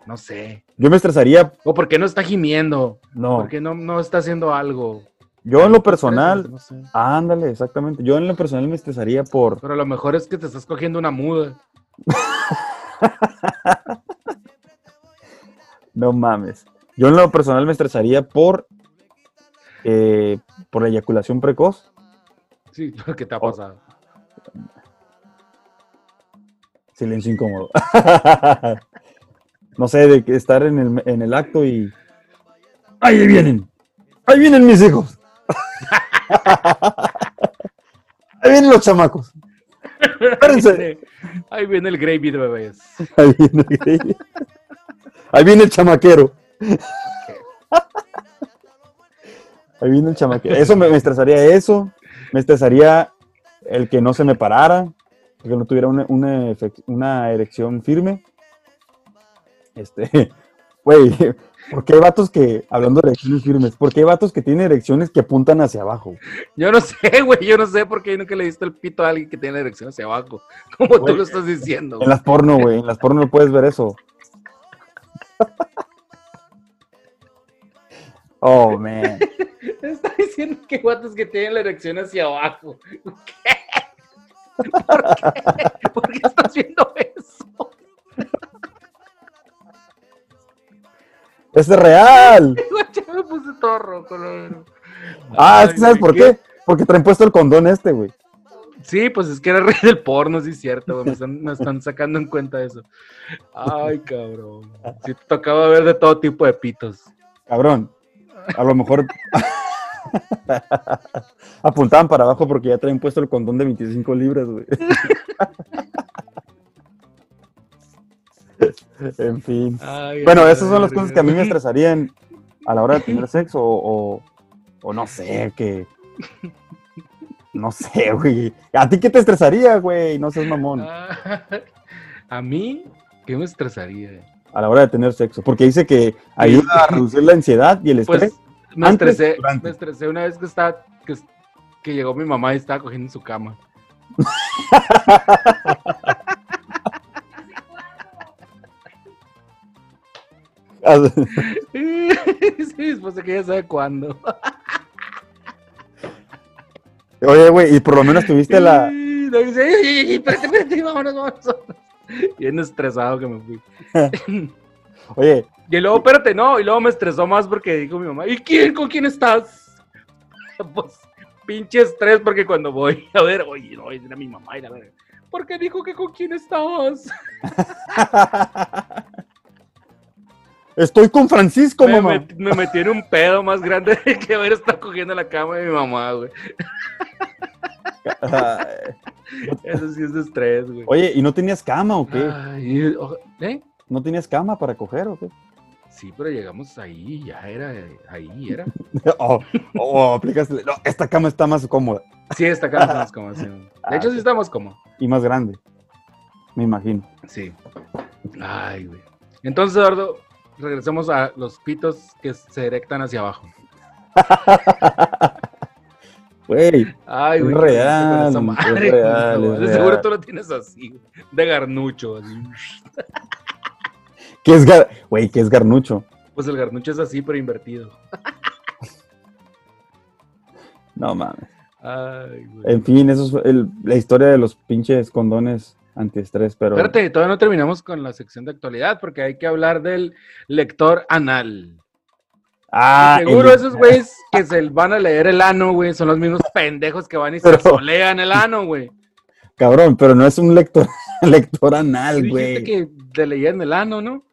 No sé. yo me estresaría. O porque no está gimiendo, No. porque no, no está haciendo algo. Yo en lo personal. No sé. Ándale, exactamente. Yo en lo personal me estresaría por. Pero a lo mejor es que te estás cogiendo una muda. No mames. Yo en lo personal me estresaría por. eh, por la eyaculación precoz. Sí, ¿qué te ha pasado? Silencio incómodo. no sé, de que estar en el, en el acto y. ¡Ahí vienen! ¡Ahí vienen mis hijos! ¡Ahí vienen los chamacos! Espérense. Ahí viene el gravy de bebés. Ahí viene, el- ahí viene el chamaquero. Ahí viene el chamaquero. Eso me, me estresaría eso. Me estresaría el que no se me parara. Que no tuviera una, una, erección firme. Este, güey, ¿por qué hay vatos que, hablando de erecciones firmes, por qué hay vatos que tienen erecciones que apuntan hacia abajo? Yo no sé, güey, yo no sé por qué nunca le diste el pito a alguien que tiene la erección hacia abajo. Como tú lo estás diciendo. En güey. las porno, güey, en las porno no puedes ver eso. Oh, man. Está diciendo que guatos que tienen la erección hacia abajo. ¿Qué? ¿Por qué? ¿Por qué estás viendo eso? ¡Es real! Me puse todo rojo. Ah, es que ¿sabes por qué? Porque traen puesto el condón este, güey. Sí, pues es que era rey del porno, sí es cierto, güey. Me están, me están sacando en cuenta eso. Ay, cabrón. Sí te tocaba ver de todo tipo de pitos. Cabrón. A lo mejor apuntaban para abajo porque ya traen puesto el condón de 25 libras, güey. en fin. Ay, Bueno, esas son las cosas que a mí me estresarían a la hora de tener sexo o, o, o no sé, que... No sé, güey. ¿A ti qué te estresaría, güey? No seas mamón. Ah, A mí, ¿qué me estresaría? A la hora de tener sexo. Porque dice que ayuda a reducir la ansiedad y el estrés. Pues me antes, estresé, me estresé una vez que estaba, que, que llegó mi mamá y estaba cogiendo en su cama. sí, después de que ya sabe cuándo. Oye, güey, y por lo menos tuviste la... Y luego dice, "Ey, ey, ey, espérate, espérate, vámonos, vámonos. Bien estresado que me fui. Oye, Y luego, espérate, no, y luego me estresó más porque dijo mi mamá, ¿y quién, con quién estás? Pues, pinche estrés, porque cuando voy a ver, oye, no, era mi mamá y la verga. ¿Por qué dijo que con quién estabas? estoy con Francisco, Me, mamá. met- me metí en un pedo más grande que haber estado cogiendo la cama de mi mamá, güey. Eso sí es de estrés, güey. Oye, ¿y no tenías cama o qué? Ay, o- ¿eh? ¿No tenías cama para coger o qué? Sí, pero llegamos ahí, ya era, ahí era. Oh, oh, aplicaste. No, esta cama está más cómoda Sí, esta cama está más cómoda, sí. De hecho, sí estamos cómodos. y más grande. Me imagino. Sí. Ay, güey. Entonces, Eduardo, regresemos a los pitos que se erectan hacia abajo. Güey, Ay, Es güey. real, es madre, real, es De seguro real. tú lo tienes así, güey, de garnucho. así. ¿qué es, gar... güey, ¿qué es garnucho? Pues el garnucho es así, pero invertido. No mames. Ay, güey. En fin, eso es el- la historia de los pinches condones antiestrés, pero... Espérate, todavía no terminamos con la sección de actualidad porque hay que hablar del lector anal. Ah, Seguro el- esos güeyes que se van a leer el ano, güey, son los mismos pendejos que van y se Pero- solean el ano, güey. Cabrón, pero no es un lector, lector anal, güey. que te leían el ano, ¿no?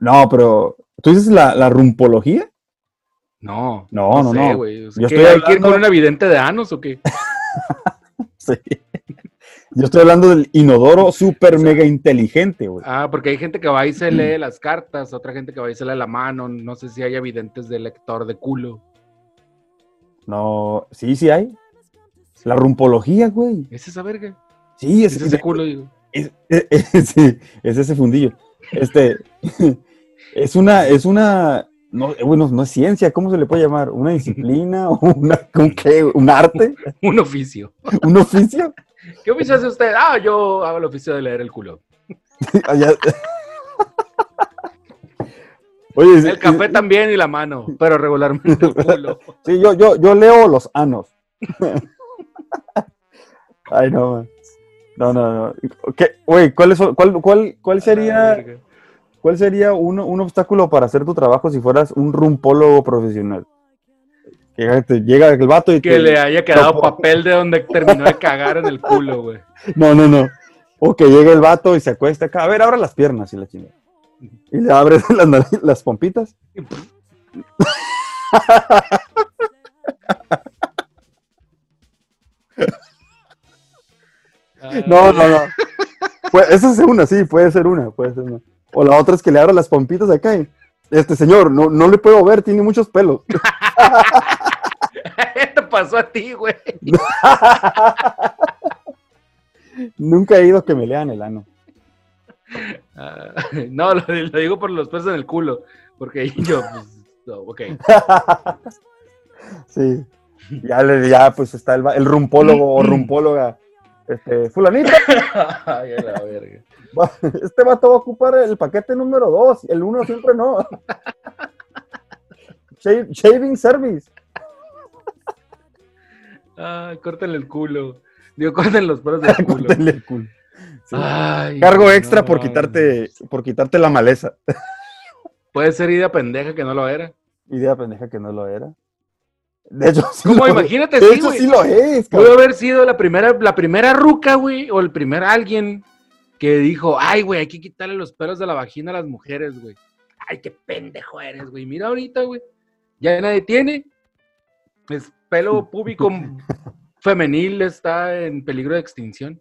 No, pero... ¿Tú dices la, la rumpología? No. No, no, sé, no. güey. O sea, Yo ¿qué, estoy ¿Hay que ir con hablando- un evidente de anos o qué? Sí. Yo estoy hablando del inodoro súper mega inteligente, güey. Ah, porque hay gente que va y se lee las cartas, otra gente que va y se lee la mano. No sé si hay evidentes de lector de culo. No, sí, sí hay. La rumpología, güey. ¿Es esa verga? Sí, Es es, ese culo, digo. es- ese fundillo. Este, es una, es una, no, bueno, no es ciencia, ¿cómo se le puede llamar? ¿Una disciplina? ¿Una, un, qué? ¿Un arte? Un oficio. ¿Un oficio? ¿Qué oficio hace usted? Ah, yo hago el oficio de leer el culo. Oye, sí, El café también y la mano, pero regularmente el culo. sí, yo, yo, yo leo los anos. Ay, no, man. No, no, no. ¿Qué? Oye, ¿cuál, es, cuál, cuál, cuál sería, cuál sería un, un obstáculo para hacer tu trabajo si fueras un rumpólogo profesional? Que llega el vato y Que te- le haya quedado No, papel de donde terminó de cagar en el culo, güey. No, no, no. O que llegue el vato y se acuesta acá. A ver, abra las piernas y la chingada. Y le abres las, pompitas. No, no, no. Pues, esa es una, sí, puede ser una, puede ser una. O la otra es que le abra las pompitas acá y, este señor, no, no le puedo ver, tiene muchos pelos. te pasó a ti, güey. Nunca he ido que me lean el ano. Ah, no, lo, lo digo por los pesos en el culo. Porque yo, pues, no, ok. Sí. Ya, le, ya pues está el, el rumpólogo o rumpóloga. Este, fulanito, Ay, a la verga. va- este vato va a ocupar el paquete número 2, el 1 siempre no. Shaving service. Ay, córtenle el culo. Digo, córtenle los pelos del culo. Córtenle el culo. Sí. Ay, Cargo no extra por quitarte, por quitarte la maleza. Puede ser idea pendeja que no lo era. Idea pendeja que no lo era. De hecho, sí ¿Cómo? lo- Imagínate, De sí, hecho, sí lo es, Pudo haber sido la primera, la primera ruca, güey, o el primer alguien que dijo, ay, güey, hay que quitarle los pelos de la vagina a las mujeres, güey. Ay, qué pendejo eres, güey. Mira ahorita, güey. Ya nadie tiene. Es pelo púbico femenil está en peligro de extinción.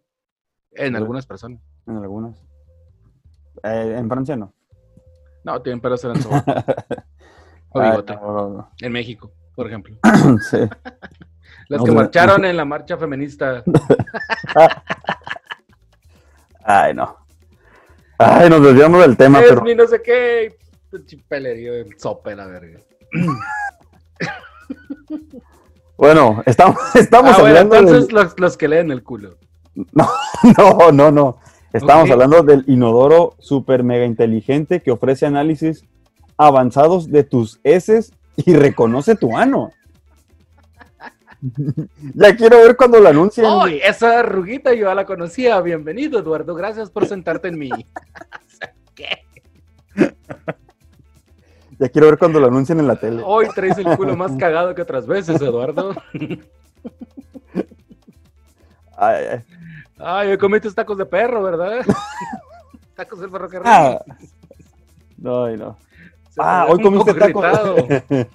En algunas personas. En algunas. Eh, en Francia no. No, tienen pelos en el sobaco. O bigote. no, no, no. En México, por ejemplo. Sí. Las No, que marcharon en la marcha feminista. Ay, no. Ay, nos desviamos del tema, es pero mi no sé qué. pinche Pelerío del sope, la verga. Bueno, estamos, estamos Ah, bueno, hablando entonces del- los, los que leen el culo. No, no, no. Estamos Ok. hablando del inodoro super mega inteligente que ofrece análisis avanzados de tus heces y reconoce tu ano. ya quiero ver cuando lo anuncien. ¡Ay! esa ruguita yo ya la conocía. Bienvenido, Eduardo. Gracias por sentarte en mí. ¿Qué? Ya quiero ver cuando lo anuncien en la tele. Hoy traes el culo más cagado que otras veces, Eduardo. Ay, ay. Ay, hoy comiste tacos de perro, ¿verdad? tacos del perro que Ah. No, ay, no. Ah, hoy comiste tacos.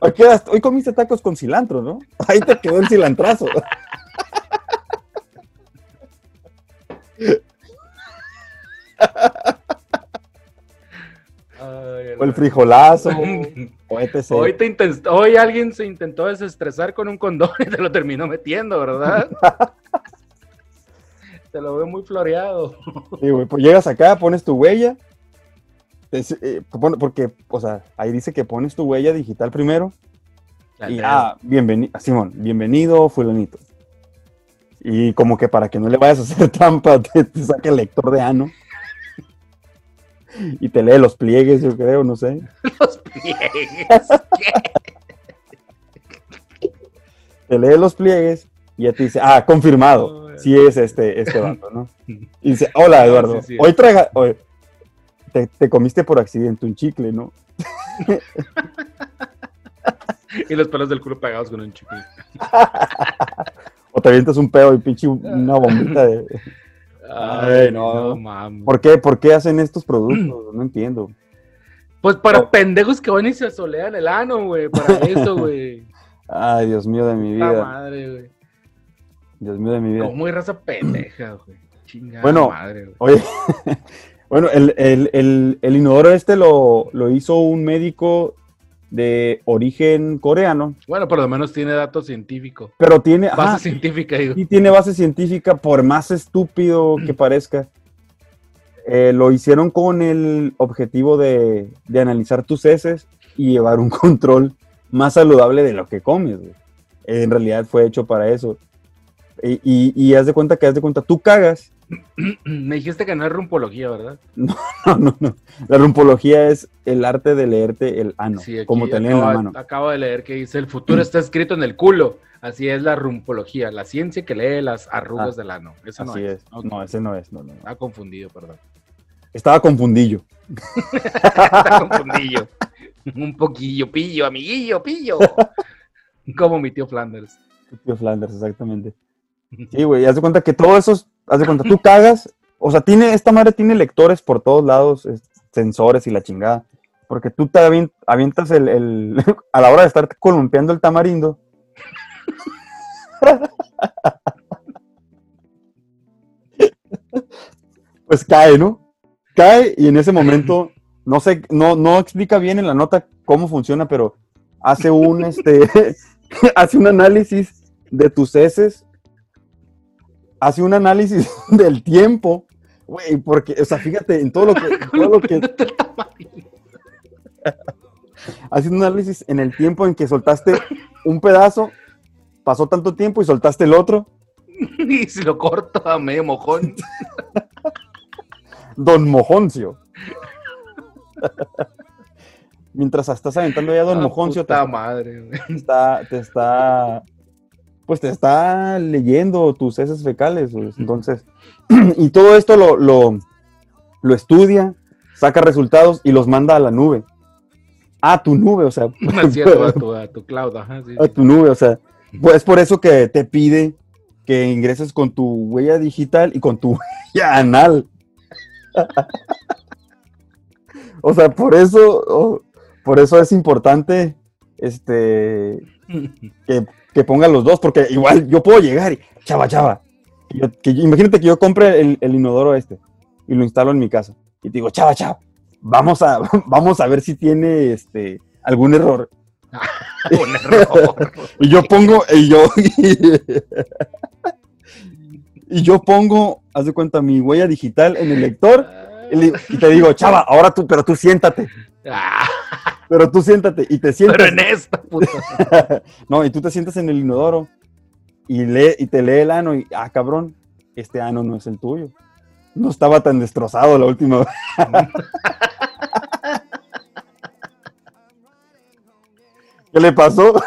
Hoy, hoy comiste tacos con cilantro, ¿no? Ahí te quedó el cilantrazo. O el frijolazo. O etc. Hoy, te hoy alguien se intentó desestresar con un condón y te lo terminó metiendo, ¿verdad? te lo veo muy floreado. Sí, güey, pues llegas acá, pones tu huella. te- eh, porque, o sea, ahí dice que pones tu huella digital primero. Y ah, bienvenido, Simón, bienvenido, fulanito. Y como que para que no le vayas a hacer trampa, te, te saca el lector de ano. Y te lee los pliegues, yo creo, no sé. Los pliegues. Te lee los pliegues y ya te dice, ah, confirmado. Sí es este, este vato, ¿no? Y dice, hola Eduardo, hoy traiga, hoy, te, te comiste por accidente un chicle, ¿no? y los pelos del culo pegados con un chicle. O te avientas un pedo y pinche una bombita de... Ay, no. mames. ¿Por qué? ¿Por qué hacen estos productos? No entiendo. Pues para No. pendejos que van y se solean el ano, güey. Para eso, güey. Ay, Dios mío de mi La vida. madre, güey. Dios mío de mi vida. Como raza pendeja, güey. Chingada Bueno, madre, güey. Oye, bueno, el, el- el- el inodoro este lo, lo hizo un médico de origen coreano, Bueno, por lo menos tiene dato científico. pero tiene, Base ajá, científica, digo. sí tiene base científica, por más estúpido que parezca. Eh, lo hicieron con el objetivo de, de analizar tus heces y llevar un control más saludable de lo que comes. güey. En realidad fue hecho para eso. Y, y, y haz de cuenta que haz de cuenta, tú cagas Me dijiste que no es rumpología, ¿verdad? No, no, no. La rumpología es el arte de leerte el ano, Sí, aquí como te leen en la mano. acabo de leer que dice, el futuro está escrito en el culo. Así es la rumpología, la ciencia que lee las arrugas Ah, del ano. Eso no Así es. No, ese no es. No, no, no. Está confundido, perdón. Estaba confundillo. Está confundido. Un poquillo, pillo, amiguillo, pillo. Como mi tío Flanders. Tío Flanders, exactamente. Sí, güey, haz de cuenta que todo eso, es- haz de cuenta, tú cagas, o sea, tiene, esta madre tiene lectores por todos lados, es- sensores y la chingada, porque tú te avien- avientas el, el- a la hora de estar columpiando el tamarindo, pues cae, ¿no? Cae y en ese momento, no sé, no, no explica bien en la nota cómo funciona, pero hace un, este, hace un análisis de tus heces, hace un análisis del tiempo, güey, porque, o sea, fíjate, en todo lo que, todo lo que, hace un análisis en el tiempo en que soltaste un pedazo, pasó tanto tiempo y soltaste el otro, Y si lo corto a medio mojón. Don Mojoncio. Mientras estás aventando ya Don Ah, Mojoncio, te madre, está, te está, pues te está leyendo tus heces fecales. Entonces, y todo esto lo, lo, lo estudia, saca resultados y los manda a la nube. A tu nube, o sea, No es cierto, a tu, a tu cloud, ajá, sí, a tu nube, o sea, pues es por eso que te pide que ingreses con tu huella digital y con tu huella anal. o sea, por eso, o- por eso es importante, este, que, que ponga los dos, porque igual yo puedo llegar y, chava, chava, que yo- que yo- imagínate que yo compre el, el inodoro este y lo instalo en mi casa y te digo, chava, chava, vamos a, vamos a ver si tiene, este, algún error. Un error. Y yo pongo, y yo, y yo pongo, haz de cuenta, mi huella digital en el lector y, te digo, chava, ahora tú, pero tú siéntate, Ah, pero tú siéntate y te sientas. pero en esta, puta. no, y tú te sientas en el inodoro y, lee, y te lee el ano y, ah, cabrón, este ano no es el tuyo. No estaba tan destrozado la última vez. ¿Qué le pasó?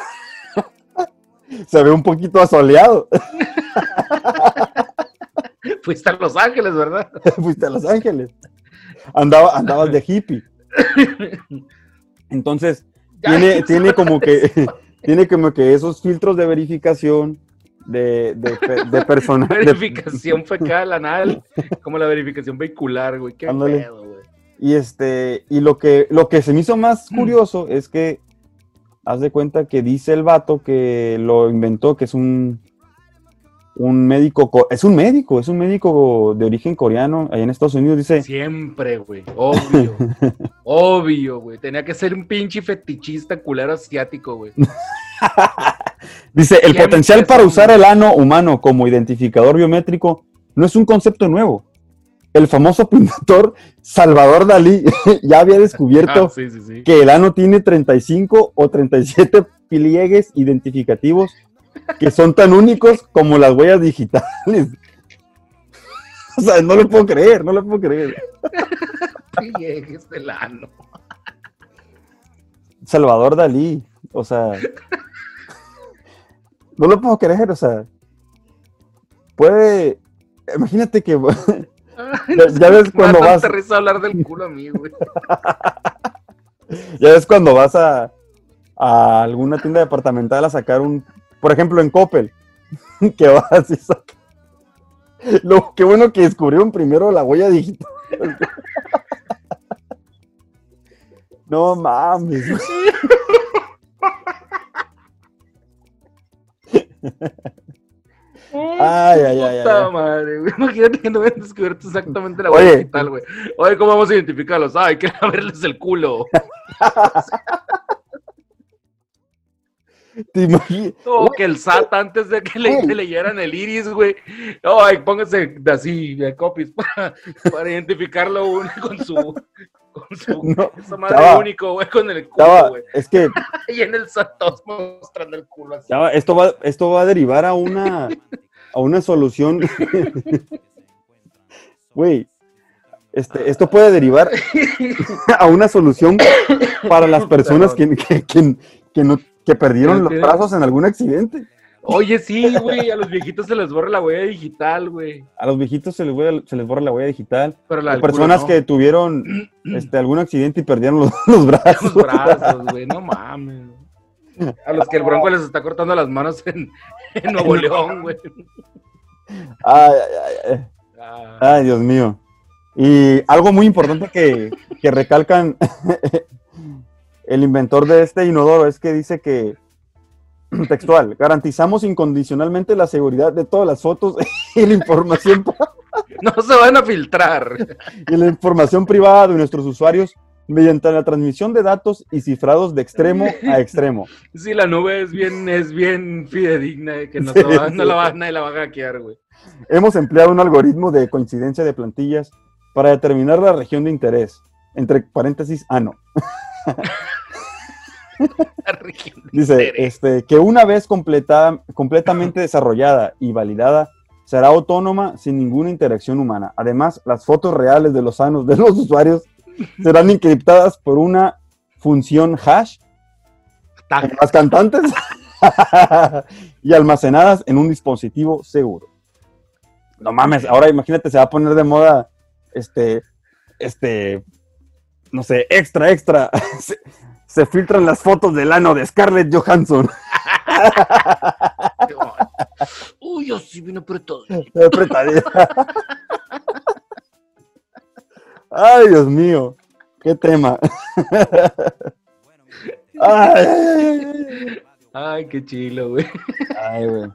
Se ve un poquito asoleado. Fuiste a Los Ángeles, ¿verdad? Fuiste a Los Ángeles. Andaba, andabas de hippie. Entonces, tiene, tiene como que tiene como que esos filtros de verificación de, de, pe- de personal. Verificación fecal anal, como la verificación vehicular, güey. Qué Ándale. pedo, güey. y este, y lo que, lo que se me hizo más curioso es que haz de cuenta que dice el vato que lo inventó, que es un un médico, co- es un médico, es un médico de origen coreano, allá en Estados Unidos, dice, Siempre, güey. Obvio. Obvio, güey. Tenía que ser un pinche fetichista culero asiático, güey. Dice, el Siempre potencial para un- usar el ano humano como identificador biométrico no es un concepto nuevo. El famoso pintor Salvador Dalí ya había descubierto Ah, sí, sí, sí. que el ano tiene 35 o 37 pliegues identificativos que son tan únicos como las huellas digitales. O sea, no lo puedo creer, no lo puedo creer. Ano. Salvador Dalí, o sea, no lo puedo creer, o sea, puede, imagínate que Ya- ves cuando vas- risa hablar del culo a mí, güey. Ya ves cuando vas a, a alguna tienda departamental a sacar un, por ejemplo en Coppel, que vas y sacas. Lo que bueno que descubrieron primero la huella digital. No mames. Ay, ay, ay, Puta ay. madre, güey. Imagínate que no hubieran descubierto exactamente la huella digital, güey. Oye, ¿cómo vamos a identificarlos? Ay, hay que verles el culo. ¿Te imaginas? Que el SAT antes de que le, leyeran el iris, güey. Ay, póngase de así, de copies, para, para identificarlo uno con su. Con su. No, esa madre chava. único, güey, con el culo, güey. es que Y en el SAT todos mostrando el culo así. chava, esto va, esto va a derivar a una, a una solución. Güey, este, esto puede derivar a una solución para las personas que, que, que- que no, que perdieron los brazos en algún accidente. Oye, sí, güey, a los viejitos se les borra la huella digital, güey. A los viejitos se les, huella- se les borra la huella digital. Pero la personas no. que tuvieron este, algún accidente y perdieron los, los brazos. Los brazos, güey, no mames. A los que el bronco les está cortando las manos en, en Nuevo León, güey. Ay, ay, ay, ay. Ah, Ay, Dios mío. Y algo muy importante que, que recalcan el inventor de este inodoro es que dice que, textual, garantizamos incondicionalmente la seguridad de todas las fotos y la información, no se van a filtrar. y la información privada de nuestros usuarios mediante la transmisión de datos y cifrados de extremo a extremo. Sí, la nube es bien, es bien fidedigna, de que no, Sí, va- no sí. la va, nadie la va a hackear, güey. Hemos empleado un algoritmo de coincidencia de plantillas para determinar la región de interés, entre paréntesis, ah, no. La región de Dice, este, que una vez completada, completamente desarrollada y validada, será autónoma sin ninguna interacción humana. Además, las fotos reales de los anos de los usuarios serán encriptadas por una función hash las cantantes y almacenadas en un dispositivo seguro. No mames, ahora imagínate, se va a poner de moda este, este, no sé, extra, extra. Se, filtran las fotos del ano de Scarlett Johansson. Uy, yo sí vino apretado. Ay, Dios mío, qué tema. Ay, ay, qué chilo, güey. ay, güey.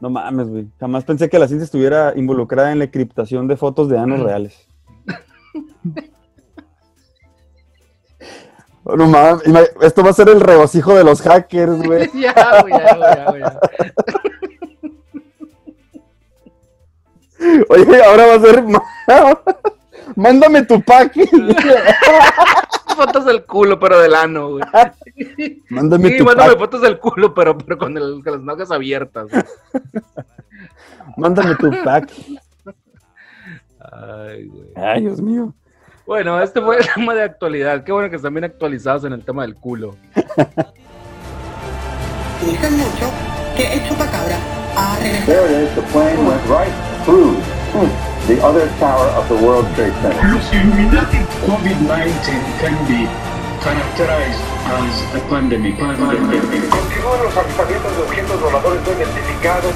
No mames, güey. Jamás pensé que la ciencia estuviera involucrada en la encriptación de fotos de anos reales. No mames, esto va a ser el regocijo de los hackers, güey. ya, güey, ya, güey, ya, güey, ya. Oye, ahora va a ser. Mándame tu pack. Fotos del culo, pero del ano, güey. Mándame Sí, tu mándame pack. fotos del culo, pero, pero con, el- con las nalgas abiertas. güey. Mándame tu pack. Ay, güey. Ay, Dios mío. Bueno, este fue el tema de actualidad. Qué bueno que están bien actualizados en el tema del culo. Dicen mucho que el chupacabra ha regresado. There it is. The plane went right through the other tower of the World Trade Center. Los Illuminati COVID-19 can be characterized as a pandemic. Continúan los avistamientos de objetos voladores no identificados.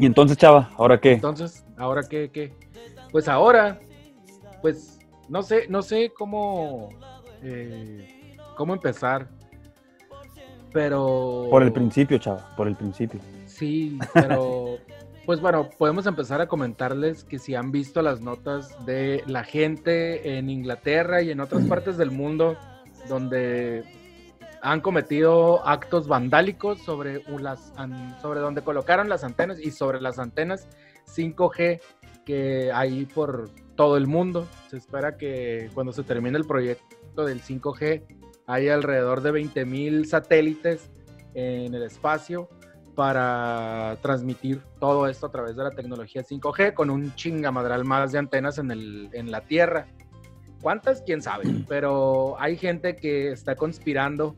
Y entonces, chava, ¿ahora qué? Entonces, ¿ahora qué, qué? Pues ahora, pues, no sé, no sé cómo, eh, cómo empezar. Pero... Por el principio, chava, por el principio. Sí, pero pues bueno, podemos empezar a comentarles que si han visto las notas de la gente en Inglaterra y en otras partes del mundo donde han cometido actos vandálicos sobre, las, sobre donde colocaron las antenas y sobre las antenas 5G que hay por todo el mundo. Se espera que cuando se termine el proyecto del 5G hay alrededor de 20.000 satélites en el espacio para transmitir todo esto a través de la tecnología 5G con un chingamadral más de antenas en, el, en la Tierra. ¿Cuántas? ¿Quién sabe? Pero hay gente que está conspirando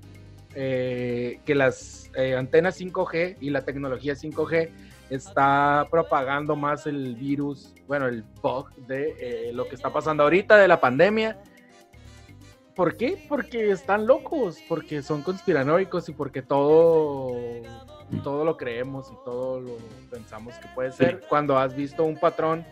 eh, que las eh, antenas 5G y la tecnología 5G está propagando más el virus, bueno, el bug de eh, lo que está pasando ahorita de la pandemia. ¿Por qué? Porque están locos, porque son conspiranoicos y porque todo, todo lo creemos y todo lo pensamos que puede ser. Cuando has visto un patrón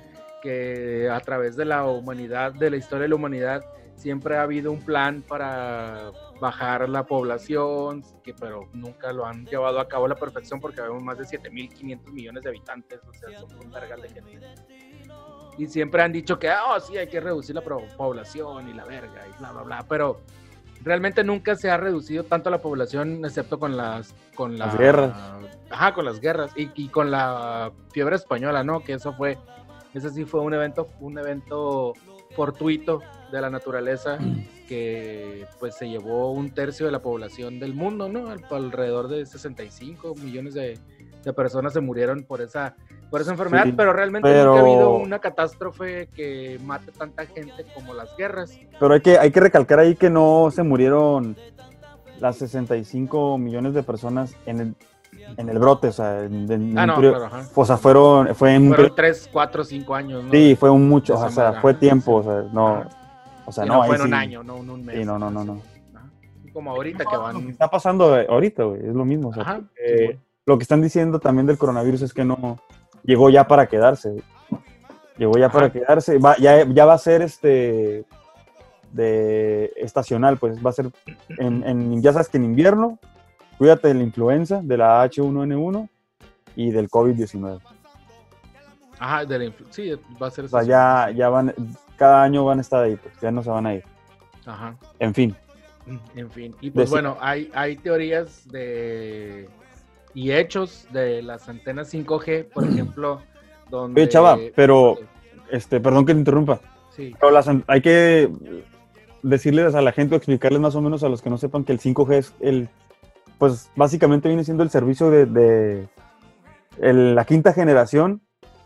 que a través de la humanidad, de la historia de la humanidad, siempre ha habido un plan para bajar la población, que, pero nunca lo han llevado a cabo a la perfección porque habemos más de 7.500 millones de habitantes, o sea, son un vergal de gente. Y siempre han dicho que, oh, sí, hay que reducir la población y la verga y bla, bla, bla, pero realmente nunca se ha reducido tanto la población, excepto con las, con las guerras. Ajá, con las guerras y, y, con la fiebre española, ¿no? Que eso fue, ese sí fue un evento, un evento fortuito de la naturaleza que pues se llevó un tercio de la población del mundo, ¿no? Alrededor de 65 millones de, de personas se murieron por esa, por esa enfermedad, Sí, pero realmente pero- nunca ha habido una catástrofe que mate tanta gente como las guerras. Pero hay que, hay que recalcar ahí que no se murieron las 65 millones de personas en el, en el brote, o sea, en, en Ah, no, claro, ajá. o sea, fueron, fue en Fueron 3, 4, 5 años, ¿no? sí, fue un mucho, o sea, fue tiempo, o sea, no, o sea, no, fue en un año, no en un mes. Sí, no, no, no, no. Como ahorita que Lo que van... está pasando ahorita, güey, es lo mismo, o sea, Ajá, lo que están diciendo también del coronavirus es que no llegó ya para quedarse. güey. Llegó ya para quedarse. Va- ya, ya va a ser este de estacional, pues va a ser en, en- ya sabes que en invierno, cuídate de la influenza, de la H1N1 y del COVID-19. Ajá, de la influ- sí, va a ser O sea, eso. ya, ya van, cada año van a estar ahí, pues ya no se van a ir. Ajá. En fin, En fin, y pues bueno, hay, hay teorías de y hechos de las antenas 5G, por ejemplo, donde... Oye, chava, pero- este, perdón que te interrumpa. Sí, Pero las hay que decirles a la gente o explicarles más o menos a los que no sepan que el 5G es el, pues básicamente viene siendo el servicio de, de el- la quinta generación,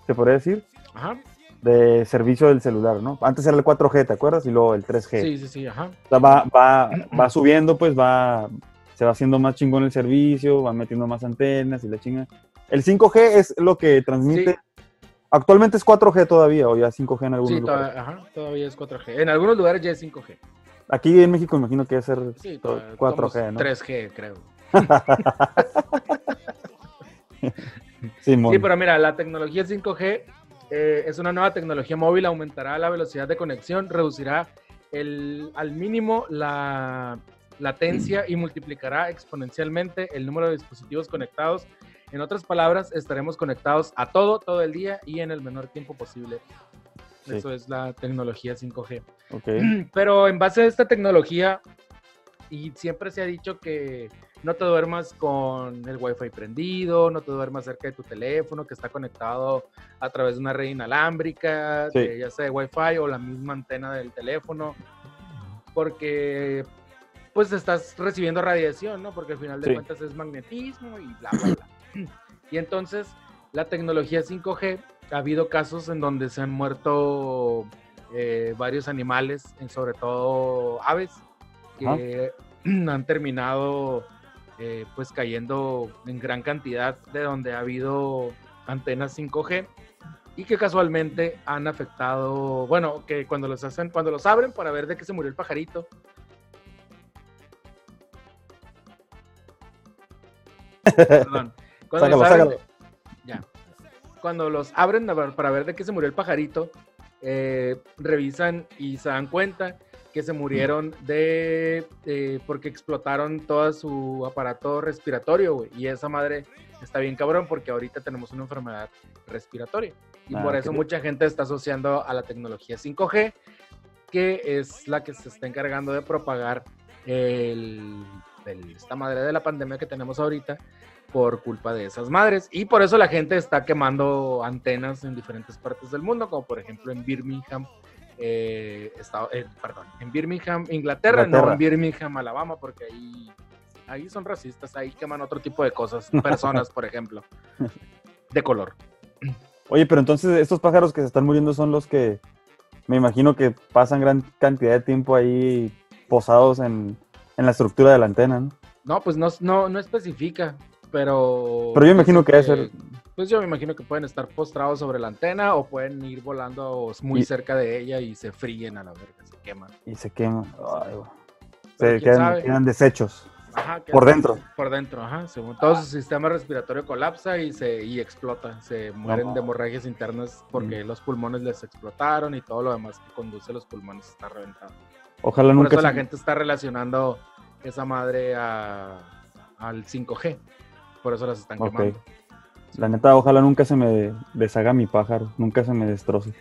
se podría decir, ajá, de servicio del celular, ¿no? Antes era el 4G, ¿te acuerdas? Y luego el 3G. sí, sí, sí, ajá. O sea, va, va, va subiendo, pues va, se va haciendo más chingón el servicio, va metiendo más antenas y la chinga. El 5G es lo que transmite. Sí. Actualmente es 4G todavía, o ya 5G en algunos Sí, lugares. toda- ajá, todavía es 4G. En algunos lugares ya es 5G. Aquí en México imagino que debe ser Sí, to- todavía 4G, ¿no? 3G, creo. Sí, pero mira, la tecnología 5G eh, es una nueva tecnología móvil, aumentará la velocidad de conexión, reducirá el, al mínimo la latencia y multiplicará exponencialmente el número de dispositivos conectados. En otras palabras, estaremos conectados a todo, todo el día y en el menor tiempo posible. Sí. Eso es la tecnología 5G. Ok. Pero en base a esta tecnología, y siempre se ha dicho que no te duermas con el wifi prendido, no te duermas cerca de tu teléfono que está conectado a través de una red inalámbrica, Sí. de- ya sea de wifi o la misma antena del teléfono, porque pues estás recibiendo radiación, ¿no? Porque al final de Sí. cuentas es magnetismo y bla, bla, bla. Y entonces la tecnología 5G, ha habido casos en donde se han muerto eh, varios animales, en sobre todo aves, que han terminado eh, pues cayendo en gran cantidad de donde ha habido antenas 5G y que casualmente han afectado, bueno, que cuando los hacen, cuando los abren para ver de qué se murió el pajarito. Perdón. Cuando Sácalo, los abren- sácalo. ya. Cuando los abren para ver de qué se murió el pajarito, eh, revisan y se dan cuenta que se murieron de eh, porque explotaron todo su aparato respiratorio, güey. Y esa madre está bien cabrón porque ahorita tenemos una enfermedad respiratoria. Y Ah, por eso mucha gente está asociando a la tecnología 5G, que es la que se está encargando de propagar el- el- esta madre de la pandemia que tenemos ahorita por culpa de esas madres. Y por eso la gente está quemando antenas en diferentes partes del mundo, como por ejemplo en Birmingham, eh, estado- eh, perdón, en Birmingham, Inglaterra, no en Birmingham, Alabama, porque ahí, ahí son racistas, ahí queman otro tipo de cosas, personas, por ejemplo, de color. Oye, pero entonces estos pájaros que se están muriendo son los que me imagino que pasan gran cantidad de tiempo ahí posados en, en la estructura de la antena, ¿no? No, pues no, no, no especifica, pero... Pero yo imagino dice que debe ser- Pues yo me imagino que pueden estar postrados sobre la antena o pueden ir volando muy Y- cerca de ella y se fríen a la verga, se queman. Y se queman. Ay, Se quedan, quedan desechos. Ajá, que Por dentro. Por dentro, ajá. según- todo su sistema respiratorio colapsa y se y explota. Se mueren de hemorragias internas porque Mm. los pulmones les explotaron y todo lo demás que conduce a los pulmones está reventado. Ojalá Por nunca eso la se- gente está relacionando esa madre a- al 5G. Por eso las están Ok. quemando. La neta, ojalá nunca se me deshaga mi pájaro, nunca se me destroce.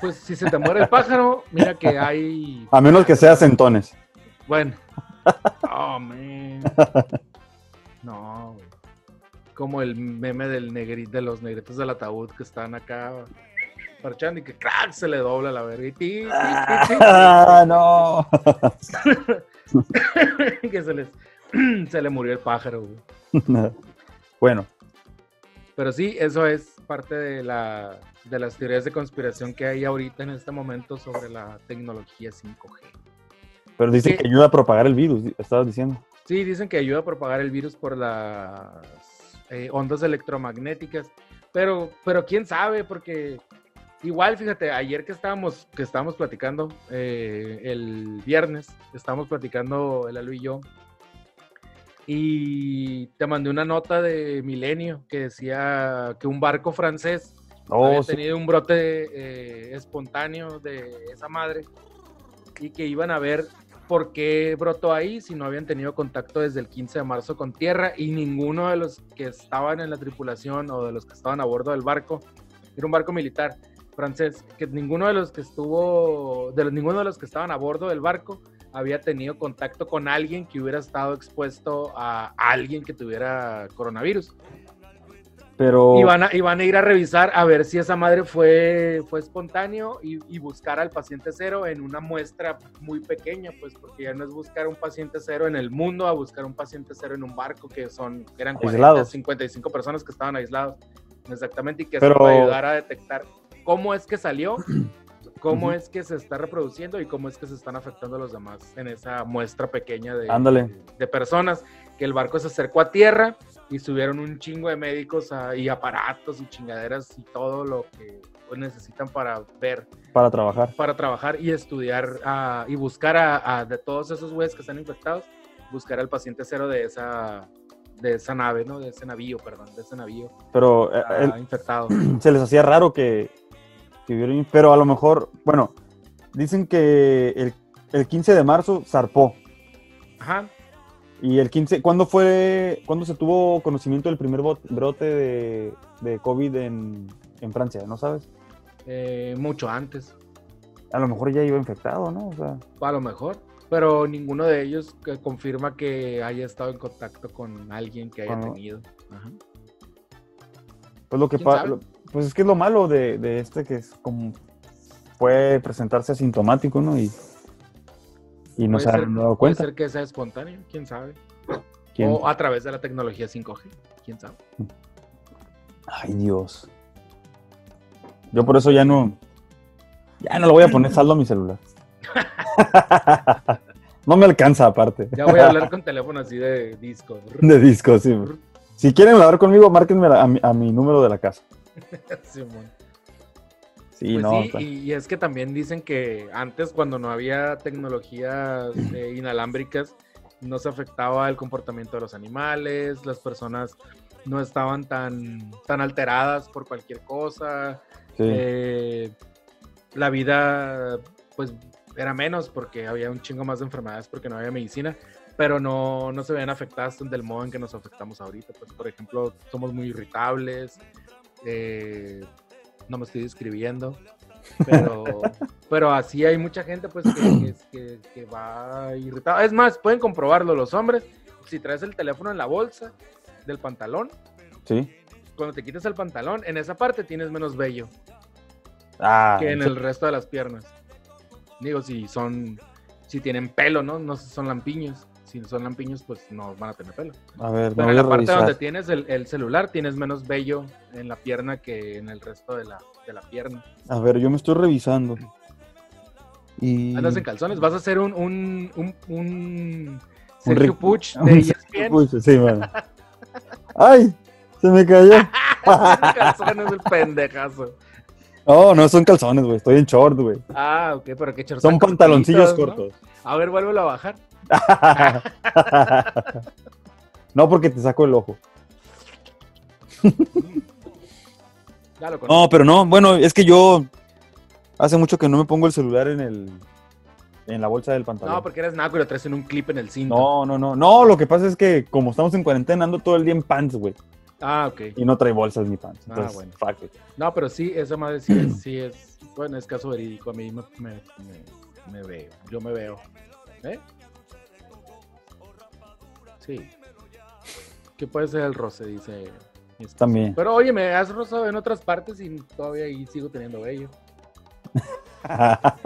Pues si se te muere el pájaro, mira que hay. A menos que sea centones. Bueno. Oh, man. No, güey. Como el meme del negri, de los negritos del ataúd que están acá parchando y que crack se le dobla la verga. y ti, ¡Ah, no! que se les se le murió el pájaro, güey. bueno, Pero sí, eso es parte de, la, de las teorías de conspiración que hay ahorita en este momento sobre la tecnología 5G. pero dice Sí. que ayuda a propagar el virus, estabas diciendo. Sí, dicen que ayuda a propagar el virus por las eh, ondas electromagnéticas, pero, pero quién sabe, porque igual, fíjate, ayer que estábamos, que estábamos platicando, eh, el viernes, estábamos platicando el Alo y yo, y te mandé una nota de Milenio que decía que un barco francés Oh, había sí. tenido un brote eh, espontáneo de esa madre y que iban a ver por qué brotó ahí si no habían tenido contacto desde el 15 de marzo con tierra y ninguno de los que estaban en la tripulación o de los que estaban a bordo del barco, era un barco militar francés, que ninguno de los que estuvo, de los, ninguno de los que estaban a bordo del barco había tenido contacto con alguien que hubiera estado expuesto a alguien que tuviera coronavirus. Pero Y van, a, y van a ir a revisar a ver si esa madre fue, fue espontáneo y, y buscar al paciente cero en una muestra muy pequeña, pues porque ya no es buscar un paciente cero en el mundo a buscar un paciente cero en un barco que son, eran 40, Aislados. 55 personas que estaban aislados. Exactamente, y que Pero- eso puede ayudar a detectar cómo es que salió, cómo es que se está reproduciendo y cómo es que se están afectando a los demás en esa muestra pequeña de, de, de personas, que el barco se acercó a tierra y subieron un chingo de médicos a- y aparatos y chingaderas y todo lo que necesitan para ver, para trabajar. para trabajar y estudiar ah, y buscar a, a- de todos esos güeyes que están infectados, buscar al paciente cero de esa de esa nave, ¿no? De ese navío, perdón, de ese navío Pero eh, ah, el- infectado. se les hacía raro que, que Pero a lo mejor, bueno, dicen que el, el 15 de marzo zarpó. Ajá. Y el 15, ¿cuándo fue, cuándo se tuvo conocimiento del primer brote de, de COVID en, en Francia? ¿No sabes? Eh, mucho antes, A lo mejor ya iba infectado, ¿no? O sea, a lo mejor, pero ninguno de ellos confirma que haya estado en contacto con alguien que haya tenido. Ajá. pues lo que ¿Quién pa- sabe? lo- pues es que es lo malo de, de este que es como puede presentarse asintomático, ¿no? Y, y no Puede se han dado Puede cuenta. ser que sea espontáneo, quién sabe. ¿Quién? O a través de la tecnología 5G, quién sabe. Ay, Dios. Yo por eso ya no. Ya no le voy a poner saldo a mi celular. no me alcanza, aparte. Ya voy a hablar con teléfono así de disco. De disco, sí. Si quieren hablar conmigo, márquenme a, mi, a mi número de la casa. Simón. Sí, Pues no. sí, y, y es que también dicen que antes cuando no había tecnologías eh, inalámbricas, no se afectaba el comportamiento de los animales, las personas no estaban tan, tan alteradas por cualquier cosa, sí. eh, la vida pues era menos porque había un chingo más de enfermedades porque no había medicina, pero no, no se veían afectadas del modo en que nos afectamos ahorita. Pues, por ejemplo, somos muy irritables, eh, no me estoy describiendo, pero, pero así hay mucha gente pues que, que- que- que va irritada. Es más, pueden comprobarlo los hombres, si traes el teléfono en la bolsa del pantalón, Sí. cuando te quitas el pantalón, en esa parte tienes menos vello Ah, que en sí. el resto de las piernas. Digo, si son, si tienen pelo, ¿no? No son lampiños. Si son lampiños, pues no van a tener pelo. a ver, Pero en la parte revisar. donde tienes el, el celular, tienes menos vello en la pierna que en el resto de la, de la pierna. A ver, yo me estoy revisando. Y... Andas en calzones, vas a hacer un, un, un, Sergio Puch de E ESPN. Puch, sí, man. ¡Ay! Se me cayó. calzones el pendejazo. No, no son calzones, güey. Estoy en short, güey. Ah, ok, pero qué shorts Son pantaloncillos cortos. A ver, vuélvelo a bajar. No, porque te saco el ojo. Ya lo No, pero no. Bueno, es que yo hace mucho que no me pongo el celular en el en la bolsa del pantalón. No, porque eres naco y lo traes en un clip en el cinto. no, no, no. No, lo que pasa es que como estamos en cuarentena ando todo el día en pants, güey. Ah, ok. Y no trae bolsas ni pants. Ah, Entonces, bueno. fuck it. No, pero sí, esa madre sí es, sí es, bueno, es caso verídico. A mí me, me, me- me veo, yo me veo. ¿Eh? Sí. ¿Qué puede ser el roce? Dice. También. Pero oye, me has rozado en otras partes y todavía ahí sigo teniendo vello.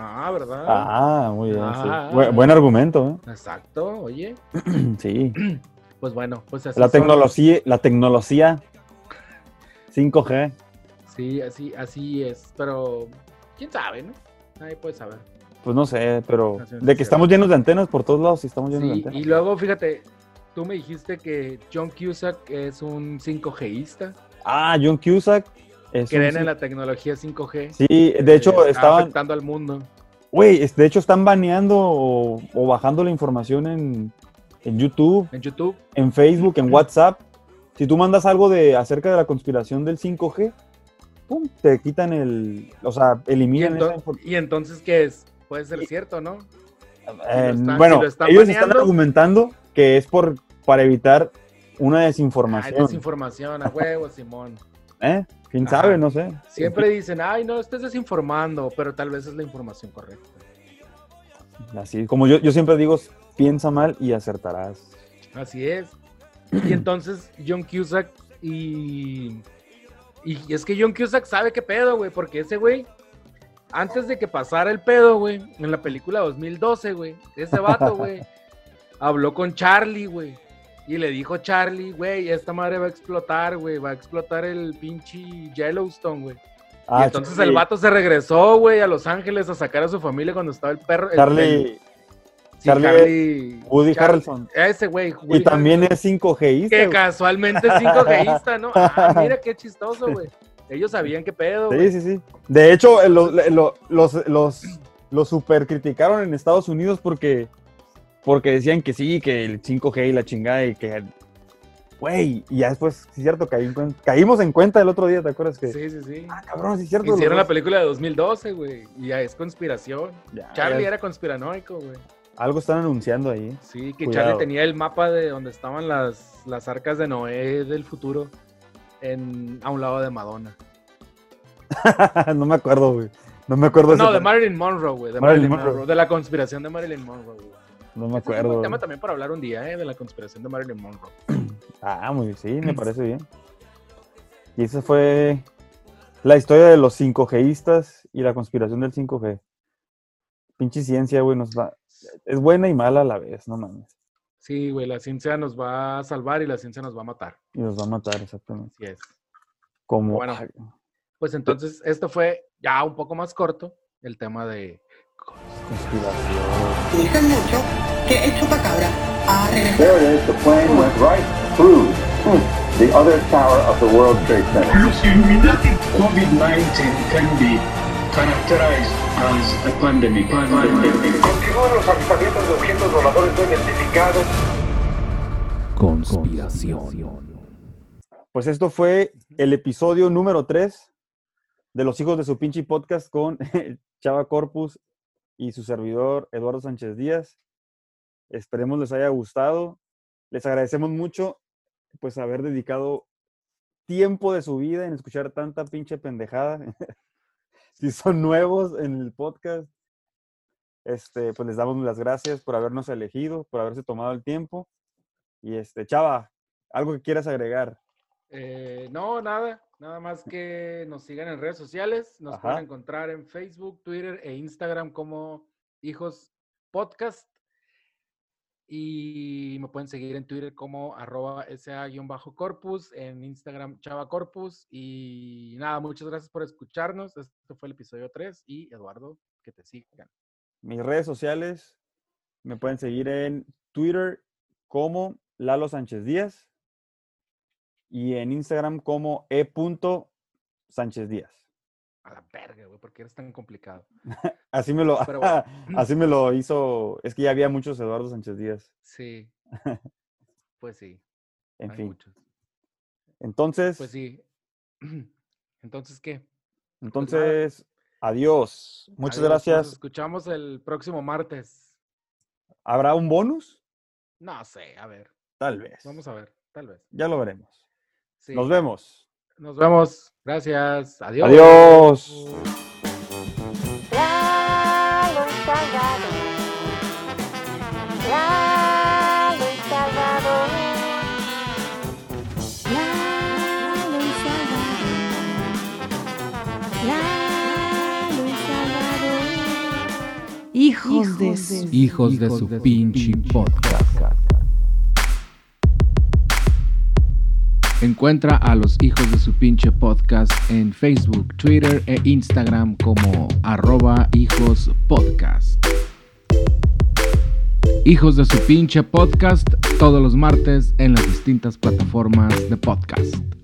Ah, ¿verdad? ah, muy bien. sí. Ah. Buen, buen argumento, Exacto, oye. ¿eh? Sí. Pues bueno, pues así. La tecnología, la tecnología 5G. Sí, así, así es. Pero, quién sabe, ¿no? Nadie puede saber. Pues no sé, pero de que estamos llenos de antenas por todos lados, sí estamos llenos de antenas. y luego fíjate, tú me dijiste que John Cusack es un 5Gista. Ah, John Cusack. Es Creen en la tecnología 5G. Sí, de hecho que está estaban, afectando al mundo. güey, de hecho están baneando o, o bajando la información en, en YouTube, En YouTube. en Facebook, en WhatsApp. Si tú mandas algo de acerca de la conspiración del 5G, pum, te quitan el, o sea, Y, eliminan esa ento- información. y entonces, ¿qué es? Puede ser cierto, ¿no? Eh, están- bueno, si lo están ellos baneando- están argumentando que es por para evitar una desinformación. desinformación, a huevo, Simón. ¿Eh? ¿Quién Ajá. sabe? No sé. Siempre dicen, ay, no, estés desinformando, pero tal vez es la información correcta. Así, como yo, yo siempre digo, piensa mal y acertarás. Así es. Y entonces John Cusack y... Y es que John Cusack sabe qué pedo, güey, porque ese güey, antes de que pasara el pedo, güey, en la película 2012, güey, ese vato, güey, habló con Charlie, güey. Y le dijo Charlie, güey, esta madre va a explotar, güey, va a explotar el pinche Yellowstone, güey. Ah, y entonces Charlie- el vato se regresó, güey, a Los Ángeles a sacar a su familia cuando estaba el perro. Charlie, el- sí, Charlie- Charlie- Woody Charlie- Harrelson. Ese güey. Y también Harrelson. es 5G. Que casualmente es 5Gista, ¿no? Ah, mira qué chistoso, güey. Ellos sabían qué pedo. Sí, sí, sí. De hecho, eh, lo- lo- los, los, los super criticaron en Estados Unidos porque, porque decían que sí, que el 5G y la chingada y que... Güey, y ya después, sí es cierto, caí caímos en cuenta el otro día, ¿te acuerdas? Que, Sí, sí, sí. Ah, cabrón, sí es cierto. Hicieron los la película de 2012, güey. Y ya es conspiración. Ya, Charlie ya. era conspiranoico, güey. Algo están anunciando ahí. Sí, que Cuidado. Charlie tenía el mapa de donde estaban las, las arcas de Noé del futuro en, a un lado de Madonna. no me acuerdo, güey. No me acuerdo. No, ese- de Marilyn Monroe, güey. De Marilyn Marilyn Monroe. Monroe. De la conspiración de Marilyn Monroe, güey. No me Ese es un acuerdo. tema también para hablar un día, ¿eh? De la conspiración de Marilyn Monroe. Ah, muy bien, sí, me parece bien. Y esa fue la historia de los 5Gistas y la conspiración del 5G. Pinche ciencia, güey, nos va... Es buena y mala a la vez, no mames. Sí, güey, la ciencia nos va a salvar y la ciencia nos va a matar. Y nos va a matar, exactamente. Así es. Como... Bueno. Pues entonces, esto fue ya un poco más corto, el tema de... conspiración. Dicen mucho que el chupacabra ha regresado. There it is. The plane went right through hmm, the other tower of the World Trade Center. Los Illuminati COVID-19 can be characterized as a pandemic. pandemic. Continúan los avistamientos de objetos voladores no identificados. Conspiración. Pues esto fue el episodio número 3 de Los Hijos de su pinche podcast con Chava Corpus y su servidor Eduardo Sánchez Díaz. Esperemos les haya gustado. Les agradecemos mucho pues haber dedicado tiempo de su vida en escuchar tanta pinche pendejada. si son nuevos en el podcast, este, pues les damos las gracias por habernos elegido, por haberse tomado el tiempo. Y este, Chava, ¿Algo que quieras agregar? Eh, no, nada. Nada más que nos sigan en redes sociales. Nos pueden encontrar en Facebook, Twitter e Instagram como Hijos Podcast. Y me pueden seguir en Twitter como arroba SA-corpus, en Instagram Chava Corpus. Y nada, muchas gracias por escucharnos. Este fue el episodio 3 y Eduardo, que te sigan. Mis redes sociales me pueden seguir en Twitter como Lalo Sánchez Díaz y en Instagram como e. Díaz. A la verga, güey, porque eres tan complicado. Así me lo, Pero bueno. así me lo hizo. Es que ya había muchos Eduardo Sánchez Díaz. Sí. Pues sí. En hay fin. muchos. Entonces, Pues sí. Entonces, ¿qué? entonces, adiós. Muchas Adiós, Nos gracias. escuchamos el próximo martes. ¿Habrá un bonus? No sé, a ver. Tal vez. Vamos a ver, tal vez. Ya lo veremos. Sí. Nos vemos. Nos vemos. Gracias. Adiós. Adiós. Hijos de su- Hijos de su pinche podcast. Encuentra a los hijos de su pinche podcast en Facebook, Twitter e Instagram como arroba hijos podcast. Hijos de su pinche podcast todos los martes en las distintas plataformas de podcast.